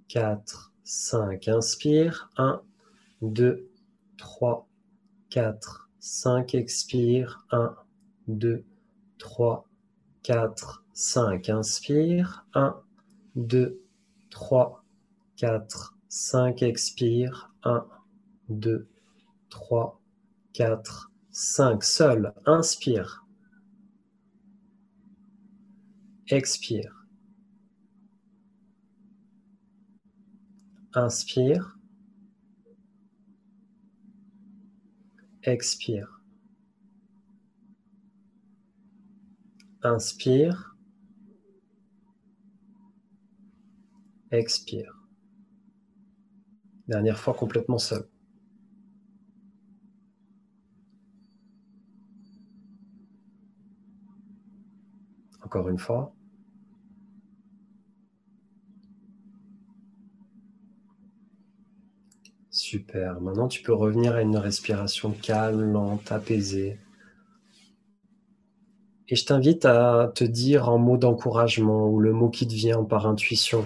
4, 5. Inspire. 1, 2, 3, 4, 5, expire. 1, 2, 3, 4, 5. Inspire. 1, 2, 3, 4, 5. Expire. 1, 2, 3, 4, 5. Seul. Inspire. Expire. Inspire. Expire. Inspire. Expire. Dernière fois complètement seul. Encore une fois. Super. Maintenant, tu peux revenir à une respiration calme, lente, apaisée. Et je t'invite à te dire en mot d'encouragement ou le mot qui te vient par intuition.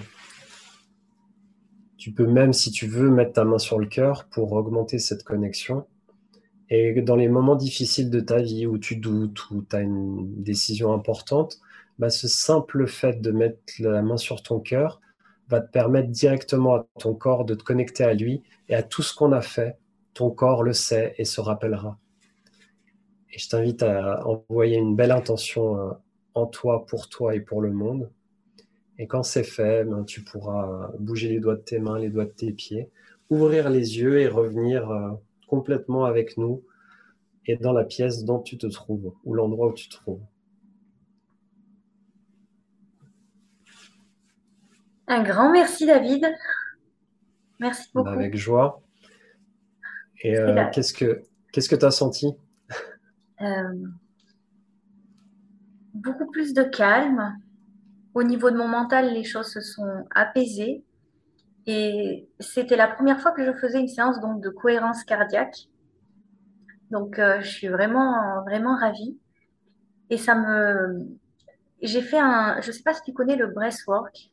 Tu peux même, si tu veux, mettre ta main sur le cœur pour augmenter cette connexion. Et dans les moments difficiles de ta vie où tu doutes, où tu as une décision importante, bah, ce simple fait de mettre la main sur ton cœur va te permettre directement à ton corps de te connecter à lui et à tout ce qu'on a fait. Ton corps le sait et se rappellera. Et je t'invite à envoyer une belle intention euh, en toi, pour toi et pour le monde. Et quand c'est fait, ben, tu pourras bouger les doigts de tes mains, les doigts de tes pieds, ouvrir les yeux et revenir euh, complètement avec nous et dans la pièce dont tu te trouves ou l'endroit où tu te trouves. Un grand merci David. Merci beaucoup. Avec joie. Et euh, qu'est-ce que qu'est-ce que tu as senti? Euh, Beaucoup plus de calme. Au niveau de mon mental, les choses se sont apaisées. Et c'était la première fois que je faisais une séance donc, de cohérence cardiaque. Donc, euh, je suis vraiment, vraiment ravie. Et ça me. J'ai fait un. Je ne sais pas si tu connais le breathwork.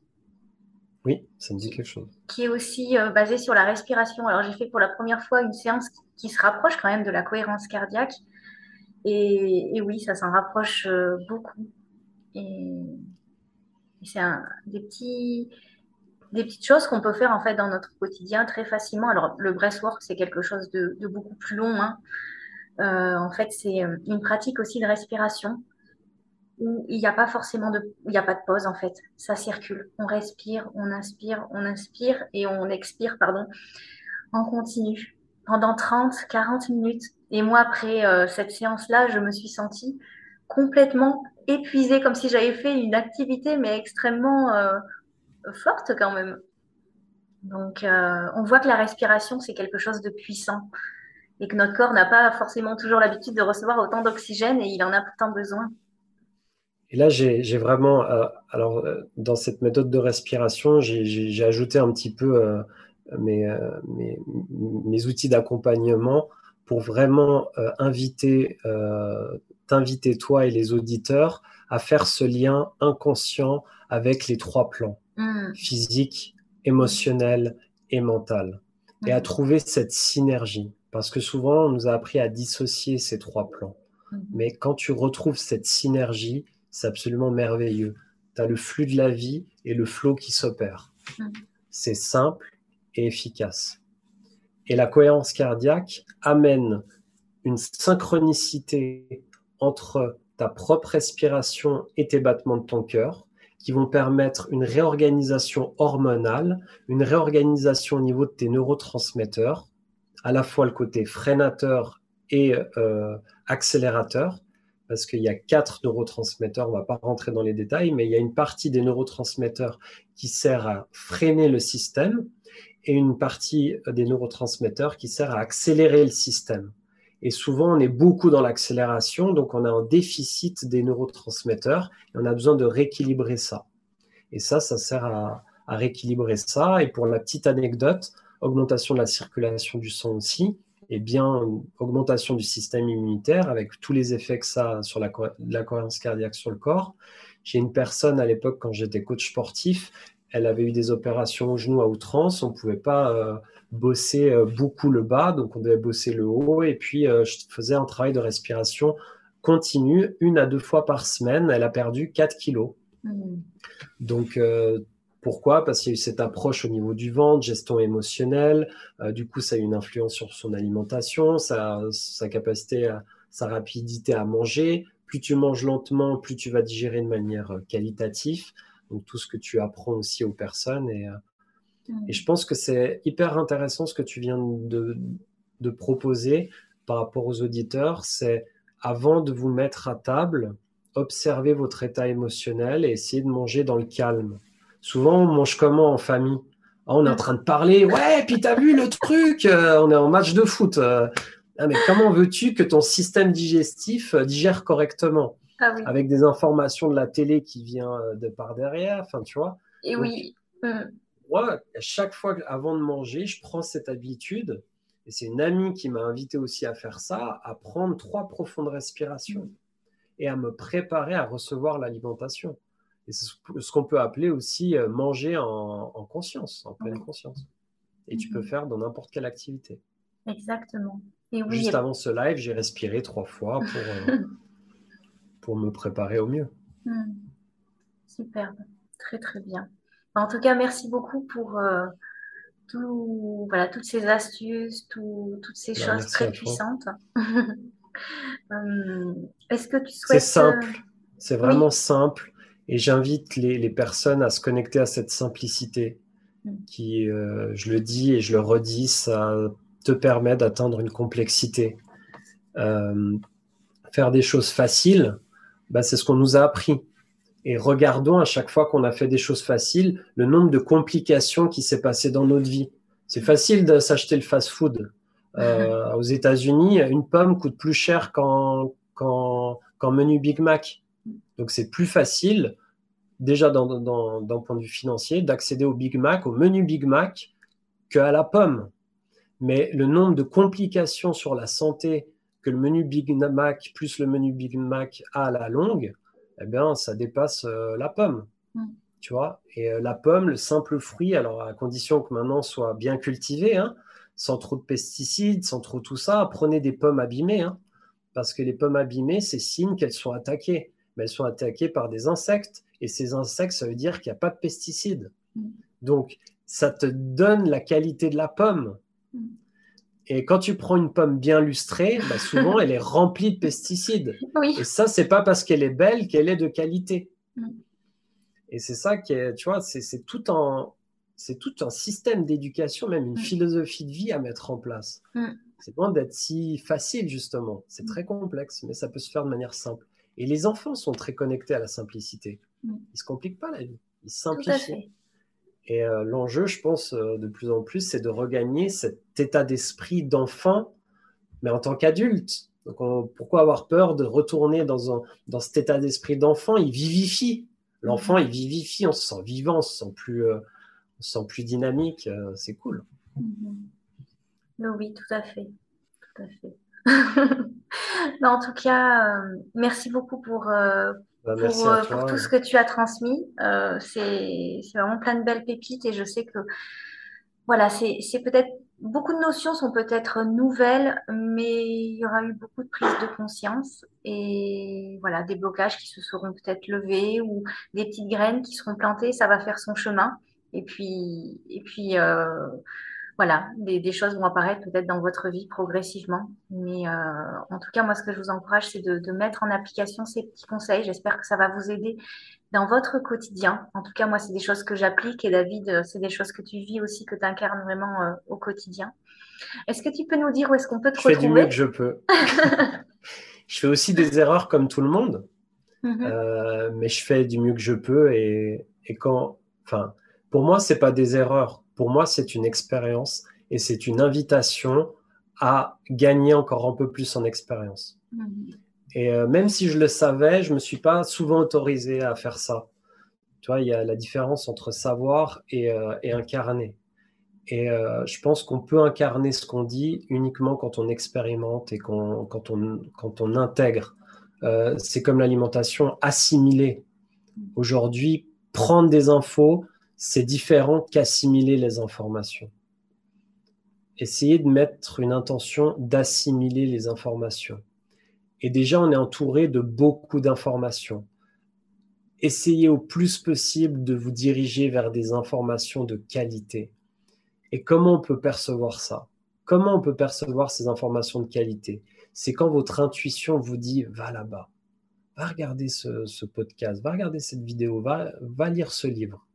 Oui, ça me dit quelque chose. Qui est aussi euh, basé sur la respiration. Alors, j'ai fait pour la première fois une séance qui, se rapproche quand même de la cohérence cardiaque. Et, oui, ça s'en rapproche euh, beaucoup. Et, c'est des, petites choses qu'on peut faire en fait dans notre quotidien très facilement. Alors, le breathwork, c'est quelque chose de, beaucoup plus long. Hein. Euh, en fait, c'est une pratique aussi de respiration où il n'y a pas forcément de, il a pas de pause en fait. Ça circule. On respire, on inspire, on inspire et on expire, pardon, en continu pendant 30, 40 minutes. Et moi, après euh, cette séance-là, je me suis sentie complètement épuisée, comme si j'avais fait une activité, mais extrêmement euh, forte quand même. Donc, euh, on voit que la respiration, c'est quelque chose de puissant et que notre corps n'a pas forcément toujours l'habitude de recevoir autant d'oxygène et il en a pourtant besoin. Et là, j'ai vraiment, alors dans cette méthode de respiration, j'ai ajouté un petit peu mes, outils d'accompagnement pour vraiment inviter, t'inviter toi et les auditeurs à faire ce lien inconscient avec les trois plans, mmh. physique, émotionnel et mental, et à mmh. trouver cette synergie. Parce que souvent, on nous a appris à dissocier ces trois plans. Mmh. Mais quand tu retrouves cette synergie, c'est absolument merveilleux. Tu as le flux de la vie et le flot qui s'opère. C'est simple et efficace. Et la cohérence cardiaque amène une synchronicité entre ta propre respiration et tes battements de ton cœur qui vont permettre une réorganisation hormonale, une réorganisation au niveau de tes neurotransmetteurs, à la fois le côté freinateur et euh, accélérateur, parce qu'il y a quatre neurotransmetteurs, on ne va pas rentrer dans les détails, mais il y a une partie des neurotransmetteurs qui sert à freiner le système et une partie des neurotransmetteurs qui sert à accélérer le système. Et souvent, on est beaucoup dans l'accélération, donc on a un déficit des neurotransmetteurs et on a besoin de rééquilibrer ça. Et ça, ça sert à, à rééquilibrer ça. Et pour la petite anecdote, augmentation de la circulation du sang aussi, et bien augmentation du système immunitaire avec tous les effets que ça a sur la, cohérence cardiaque sur le corps. J'ai une personne à l'époque quand j'étais coach sportif, elle avait eu des opérations au genou à outrance, on ne pouvait pas euh, bossé beaucoup le bas, donc on devait bosser le haut. Et puis, je faisais un travail de respiration continue, une à deux fois par semaine. Elle a perdu 4 kilos. Mmh. Donc, pourquoi? Parce qu'il y a eu cette approche au niveau du ventre, gestion émotionnelle. Euh, du coup, ça a eu une influence sur son alimentation, sa, sa capacité, sa rapidité à manger. Plus tu manges lentement, plus tu vas digérer de manière euh, qualitative. Donc tout ce que tu apprends aussi aux personnes. Et, euh, et je pense que c'est hyper intéressant ce que tu viens de, de proposer par rapport aux auditeurs. C'est avant de vous mettre à table, observez votre état émotionnel et essayez de manger dans le calme. Souvent, on mange comment en famille? Ah, On est en train de parler, ouais, puis t'as vu le truc, euh, on est en match de foot. Euh. Ah, mais comment veux-tu que ton système digestif digère correctement? Ah Avec des informations de la télé qui vient de par derrière, enfin, tu vois. Et oui. Mm. Moi, à chaque fois avant de manger, je prends cette habitude, et c'est une amie qui m'a invité aussi à faire ça, à prendre trois profondes respirations et à me préparer à recevoir l'alimentation. Et c'est ce qu'on peut appeler aussi euh, manger en, conscience, en pleine conscience. Et tu peux mhm. faire dans n'importe quelle activité. Exactement. Et Juste avant ce live, j'ai respiré trois fois pour, euh, pour me préparer au mieux. Hmm. Superbe. Très, très bien. En tout cas, merci beaucoup pour euh, tout, voilà, toutes ces astuces, toutes ces bah, choses très puissantes. Hum, est-ce que tu souhaites... C'est simple. C'est vraiment simple. Et j'invite les, personnes à se connecter à cette simplicité mm. qui, euh, je le dis et je le redis, ça te permet d'atteindre une complexité. Euh, faire des choses faciles, bah, c'est ce qu'on nous a appris. Et regardons à chaque fois qu'on a fait des choses faciles, le nombre de complications qui s'est passé dans notre vie. C'est facile de s'acheter le fast-food. Euh, aux États-Unis, une pomme coûte plus cher qu'en menu Big Mac. Donc c'est plus facile, déjà d'un point de vue financier, d'accéder au Big Mac, au menu Big Mac, qu'à la pomme. Mais le nombre de complications sur la santé que le menu Big Mac plus le menu Big Mac à la longue, eh bien, ça dépasse euh, la pomme. Mm. Tu vois? Et euh, la pomme, le simple fruit, alors à condition que maintenant soit bien cultivé, hein, sans trop de pesticides, sans trop tout ça, prenez des pommes abîmées. Hein, parce que les pommes abîmées, c'est signe qu'elles sont attaquées mais elles sont attaquées par des insectes. Et ces insectes, ça veut dire qu'il n'y a pas de pesticides. Mm. Donc, ça te donne la qualité de la pomme. Mm. Et quand tu prends une pomme bien lustrée, bah, souvent elle est remplie de pesticides. Et ça, c'est pas parce qu'elle est belle qu'elle est de qualité. Mm. Et c'est ça qui est, tu vois, c'est tout un, c'est tout un système d'éducation, même une philosophie de vie à mettre en place. C'est loin d'être si facile justement. C'est très complexe, mais ça peut se faire de manière simple. Et les enfants sont très connectés à la simplicité. Mm. Ils ne se compliquent pas la vie, ils simplifient. Et euh, l'enjeu, je pense, euh, de plus en plus, c'est de regagner cet état d'esprit d'enfant, mais en tant qu'adulte. Donc, pourquoi avoir peur de retourner dans, un, dans cet état d'esprit d'enfant? Il vivifie. L'enfant, il vivifie, on se sent vivant, on se sent plus, euh, on se sent plus dynamique. c'est cool. Mm-hmm. Oui, tout à fait. Tout à fait. en tout cas, merci beaucoup pour, bah, euh, pour, tout ce que tu as transmis. c'est vraiment plein de belles pépites et je sais que voilà, c'est peut-être beaucoup de notions sont peut-être nouvelles, mais il y aura eu beaucoup de prise de conscience et voilà, des blocages qui se seront peut-être levés ou des petites graines qui seront plantées, ça va faire son chemin. Et puis, et puis voilà, des, choses vont apparaître peut-être dans votre vie progressivement. Mais euh, en tout cas, moi, ce que je vous encourage, c'est de, mettre en application ces petits conseils. J'espère que ça va vous aider dans votre quotidien. En tout cas, moi, c'est des choses que j'applique et David, euh, c'est des choses que tu vis aussi, que tu incarnes vraiment euh, au quotidien. Est-ce que tu peux nous dire où est-ce qu'on peut te retrouver Je fais du mieux que je peux. je fais aussi des erreurs comme tout le monde, mm-hmm. mais je fais du mieux que je peux. Et, et quand, enfin, pour moi, c'est pas des erreurs pour moi, c'est une expérience et c'est une invitation à gagner encore un peu plus en expérience. Mhm. Et euh, même si je le savais, je ne me suis pas souvent autorisé à faire ça. Tu vois, il y a la différence entre savoir et, euh, incarner. Et euh, je pense qu'on peut incarner ce qu'on dit uniquement quand on expérimente et quand, on, quand on intègre. c'est comme l'alimentation, assimiler. Mhm. Aujourd'hui, prendre des infos, c'est différent qu'assimiler les informations. essayez de mettre une intention d'assimiler les informations. Et déjà, on est entouré de beaucoup d'informations. Essayez au plus possible de vous diriger vers des informations de qualité. Et comment on peut percevoir ça? Comment on peut percevoir ces informations de qualité? C'est quand votre intuition vous dit va là-bas, va regarder ce, podcast, va regarder cette vidéo, va, lire ce livre.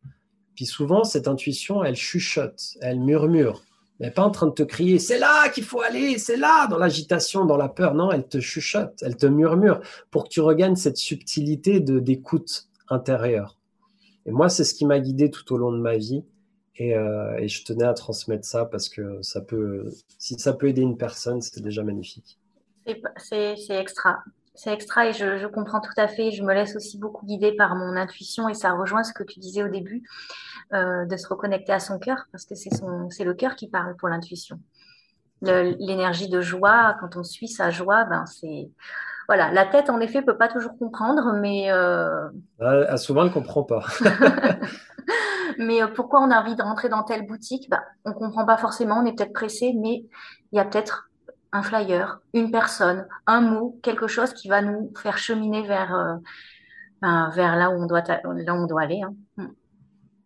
Puis souvent, cette intuition, elle chuchote, elle murmure. Elle n'est pas en train de te crier, c'est là qu'il faut aller, c'est là, dans l'agitation, dans la peur. Non, elle te chuchote, elle te murmure pour que tu regagnes cette subtilité de d'écoute intérieure. Et moi, c'est ce qui m'a guidé tout au long de ma vie. Euh, et, je tenais à transmettre ça parce que ça peut, si ça peut aider une personne, c'était déjà magnifique. C'est extra. C'est extra et je, comprends tout à fait. Je me laisse aussi beaucoup guider par mon intuition et ça rejoint ce que tu disais au début, euh, de se reconnecter à son cœur parce que c'est le cœur qui parle pour l'intuition. L'énergie de joie, quand on suit sa joie, ben c'est voilà, la tête en effet peut pas toujours comprendre, mais euh... Ah, souvent elle comprend pas. mais euh, pourquoi on a envie de rentrer dans telle boutique? Ben, On comprend pas forcément, on est peut-être pressé, mais il y a peut-être un flyer, une personne, un mot, quelque chose qui va nous faire cheminer vers, euh, ben, vers là, où on doit, là où on doit aller. Hein. Mm.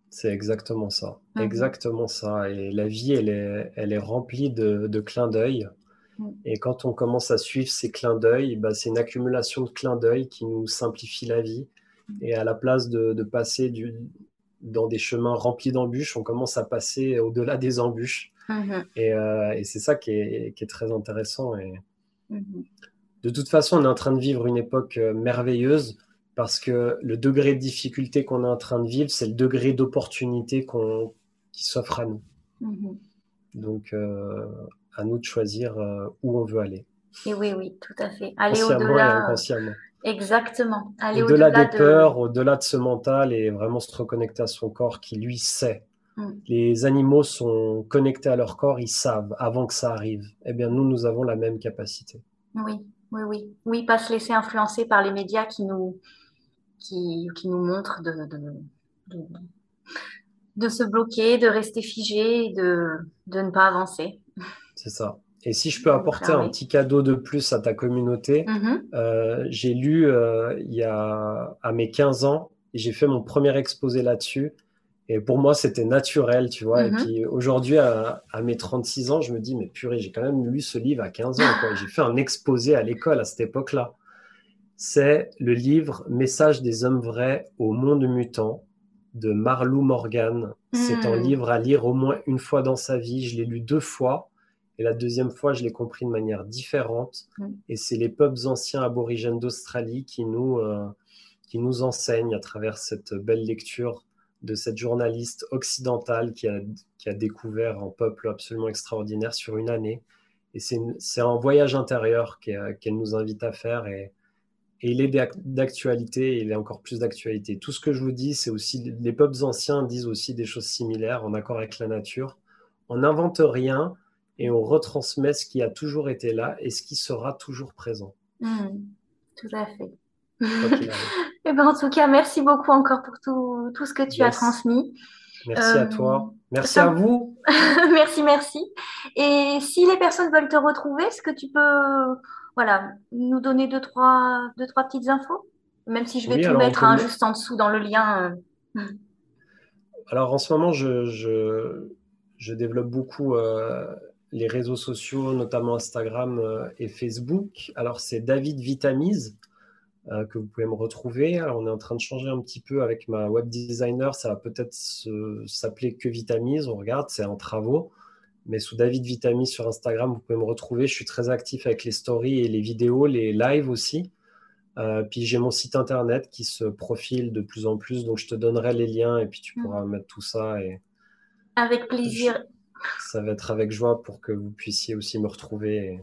C'est exactement ça. Mm-hmm. Exactement ça. Et la vie, elle est, elle est remplie de, de clins d'œil. Mm. Et quand on commence à suivre ces clins d'œil, ben, c'est une accumulation de clins d'œil qui nous simplifie la vie. Et à la place de, de passer du, dans des chemins remplis d'embûches, on commence à passer au-delà des embûches. Mhm. Euh, et, c'est ça qui est, très intéressant. Et mhm. De toute façon, on est en train de vivre une époque euh, merveilleuse parce que le degré de difficulté qu'on est en train de vivre, c'est le degré d'opportunité qui s'offre à nous. Mhm. Donc, euh, à nous de choisir où on veut aller. Et oui, oui, tout à fait. Aller au-delà. Exactement. Au-delà des peurs, au-delà de ce mental et vraiment se reconnecter à son corps qui lui sait. Mm. Les animaux sont connectés à leur corps, ils savent avant que ça arrive. Eh bien, nous, nous avons la même capacité. Oui, oui, oui. Oui, pas se laisser influencer par les médias qui nous, qui, qui nous montrent de, de, de, se bloquer, de rester figé, de, de ne pas avancer. C'est ça. Et si je peux apporter un petit cadeau de plus à ta communauté, mm-hmm. euh, j'ai lu euh, il y a à mes 15 ans, et j'ai fait mon premier exposé là-dessus. Et pour moi, c'était naturel, tu vois. Et mm-hmm. puis aujourd'hui, à, mes 36 ans, je me dis, mais purée, j'ai quand même lu ce livre à 15 ans. J'ai fait un exposé à l'école à cette époque-là. C'est le livre Message des hommes vrais au monde mutant de Marlou Morgan. C'est un mm. livre à lire au moins une fois dans sa vie. Je l'ai lu deux fois. Et la deuxième fois, je l'ai compris de manière différente. Mm. Et c'est les peuples anciens aborigènes d'Australie qui nous, euh, qui nous enseignent à travers cette belle lecture de cette journaliste occidentale qui a, qui a découvert un peuple absolument extraordinaire sur une année. Et c'est un voyage intérieur qu'elle nous invite à faire. Et, et il est d'actualité, il est encore plus d'actualité. Tout ce que je vous dis, c'est aussi, les peuples anciens disent aussi des choses similaires, en accord avec la nature. On n'invente rien, et on retransmet ce qui a toujours été là et ce qui sera toujours présent. Hmm, tout à fait. et eh ben, en tout cas, merci beaucoup encore pour tout, tout ce que tu as transmis. Merci à toi. Euh, merci à vous. merci, merci. Et si les personnes veulent te retrouver, est-ce que tu peux voilà, nous donner deux trois, deux, trois petites infos? Même si je vais tout mettre hein, juste en dessous dans le lien. Euh. Alors en ce moment, je, je, je développe beaucoup euh, les réseaux sociaux, notamment Instagram et Facebook. Alors, c'est David Vitamise que vous pouvez me retrouver. Alors, on est en train de changer un petit peu avec ma web designer. Ça va peut-être s'appeler que Vitamise. On regarde, c'est en travaux. Mais sous David Vitamise sur Instagram, vous pouvez me retrouver. Je suis très actif avec les stories et les vidéos, les lives aussi. Euh, puis j'ai mon site internet qui se profile de plus en plus, donc je te donnerai les liens et puis tu mm. pourras mettre tout ça. Et... Avec plaisir ça va être avec joie pour que vous puissiez aussi me retrouver. Et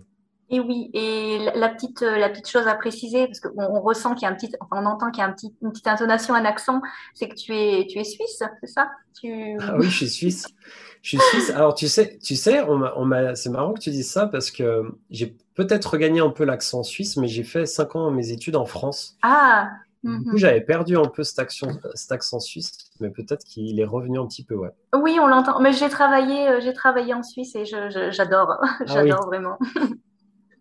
oui, et la petite, la petite chose à préciser, parce qu'on on ressent qu'il y a un petit, enfin on entend qu'il y a un petit, une petite intonation, un accent, c'est que tu es, tu es suisse, c'est ça? Tu... Ah oui, je suis suisse. Je suis suisse. Alors tu sais, tu sais, on on c'est marrant que tu dises ça parce que j'ai peut-être regagné un peu l'accent suisse, mais j'ai fait cinq ans mes études en France. Ah. Du coup, mhm. j'avais perdu un peu cet, accent suisse, mais peut-être qu'il est revenu un petit peu, ouais. Oui, on l'entend. Mais j'ai travaillé, euh, j'ai travaillé en Suisse et j'adore, ah j'adore vraiment.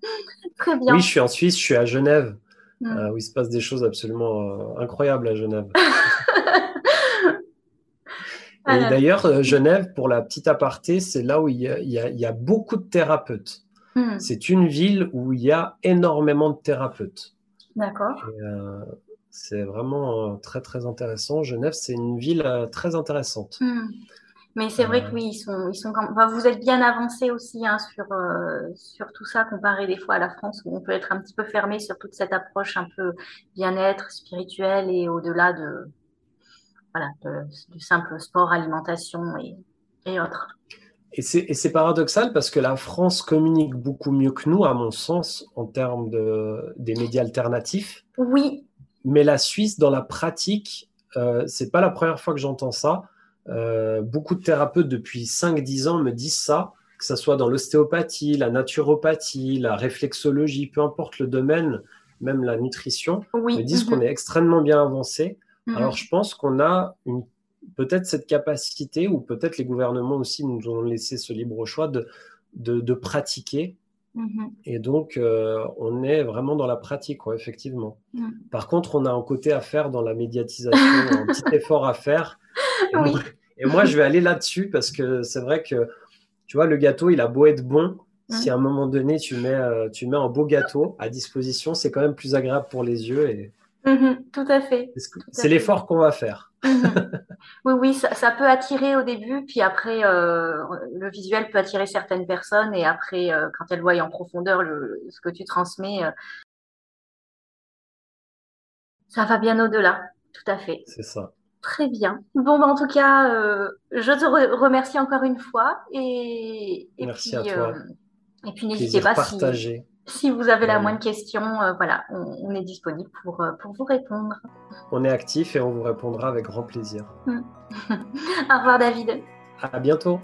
Très bien. Oui, je suis en Suisse, je suis à Genève, mm. euh, où il se passe des choses absolument euh, incroyables à Genève. et d'ailleurs, Genève, pour la petite aparté, c'est là où il y, a, beaucoup de thérapeutes. Mm. C'est une ville où il y a énormément de thérapeutes. D'accord. C'est vraiment euh, très très intéressant. Genève, c'est une ville euh, très intéressante. Hmm. Mais c'est vrai que oui, ils sont, ils sont vous êtes bien avancé aussi hein, sur, euh, sur tout ça comparé des fois à la France où on peut être un petit peu fermé sur toute cette approche un peu bien-être spirituel et au-delà de, voilà, du simple sport, alimentation et, et autres. Et c'est paradoxal parce que la France communique beaucoup mieux que nous, à mon sens, en termes de, des médias alternatifs. Oui, mais la Suisse, dans la pratique, euh, c'est pas la première fois que j'entends ça. Euh, beaucoup de thérapeutes depuis 5-10 ans me disent ça, que ce soit dans l'ostéopathie, la naturopathie, la réflexologie, peu importe le domaine, même la nutrition, me disent qu'on mhm. est extrêmement bien avancé. Mhm. Alors je pense qu'on a peut-être cette capacité, ou peut-être les gouvernements aussi nous ont laissé ce libre choix de, de pratiquer Mhm. Et donc, euh, on est vraiment dans la pratique, effectivement. Mhm. Par contre, on a un côté à faire dans la médiatisation, un petit effort à faire. Et, moi, je vais aller là-dessus parce que c'est vrai que, tu vois, le gâteau, il a beau être bon. Si à un moment donné, tu mets, euh, tu mets un beau gâteau à disposition, c'est quand même plus agréable pour les yeux. Et, Mhm, tout à fait. C'est l'effort qu'on va faire. Mhm. Oui, oui, ça, peut attirer au début, puis après, euh, le visuel peut attirer certaines personnes, et après, euh, quand elles voient en profondeur ce que tu transmets, euh, ça va bien au-delà. Tout à fait. C'est ça. Très bien. Bon, bah, en tout cas, je te remercie encore une fois. Et, Merci à toi. et puis n'hésitez pas si, si vous avez la moindre question, euh, voilà, on, est disponible pour, euh, pour vous répondre. On est actif et on vous répondra avec grand plaisir. Au revoir David. À bientôt.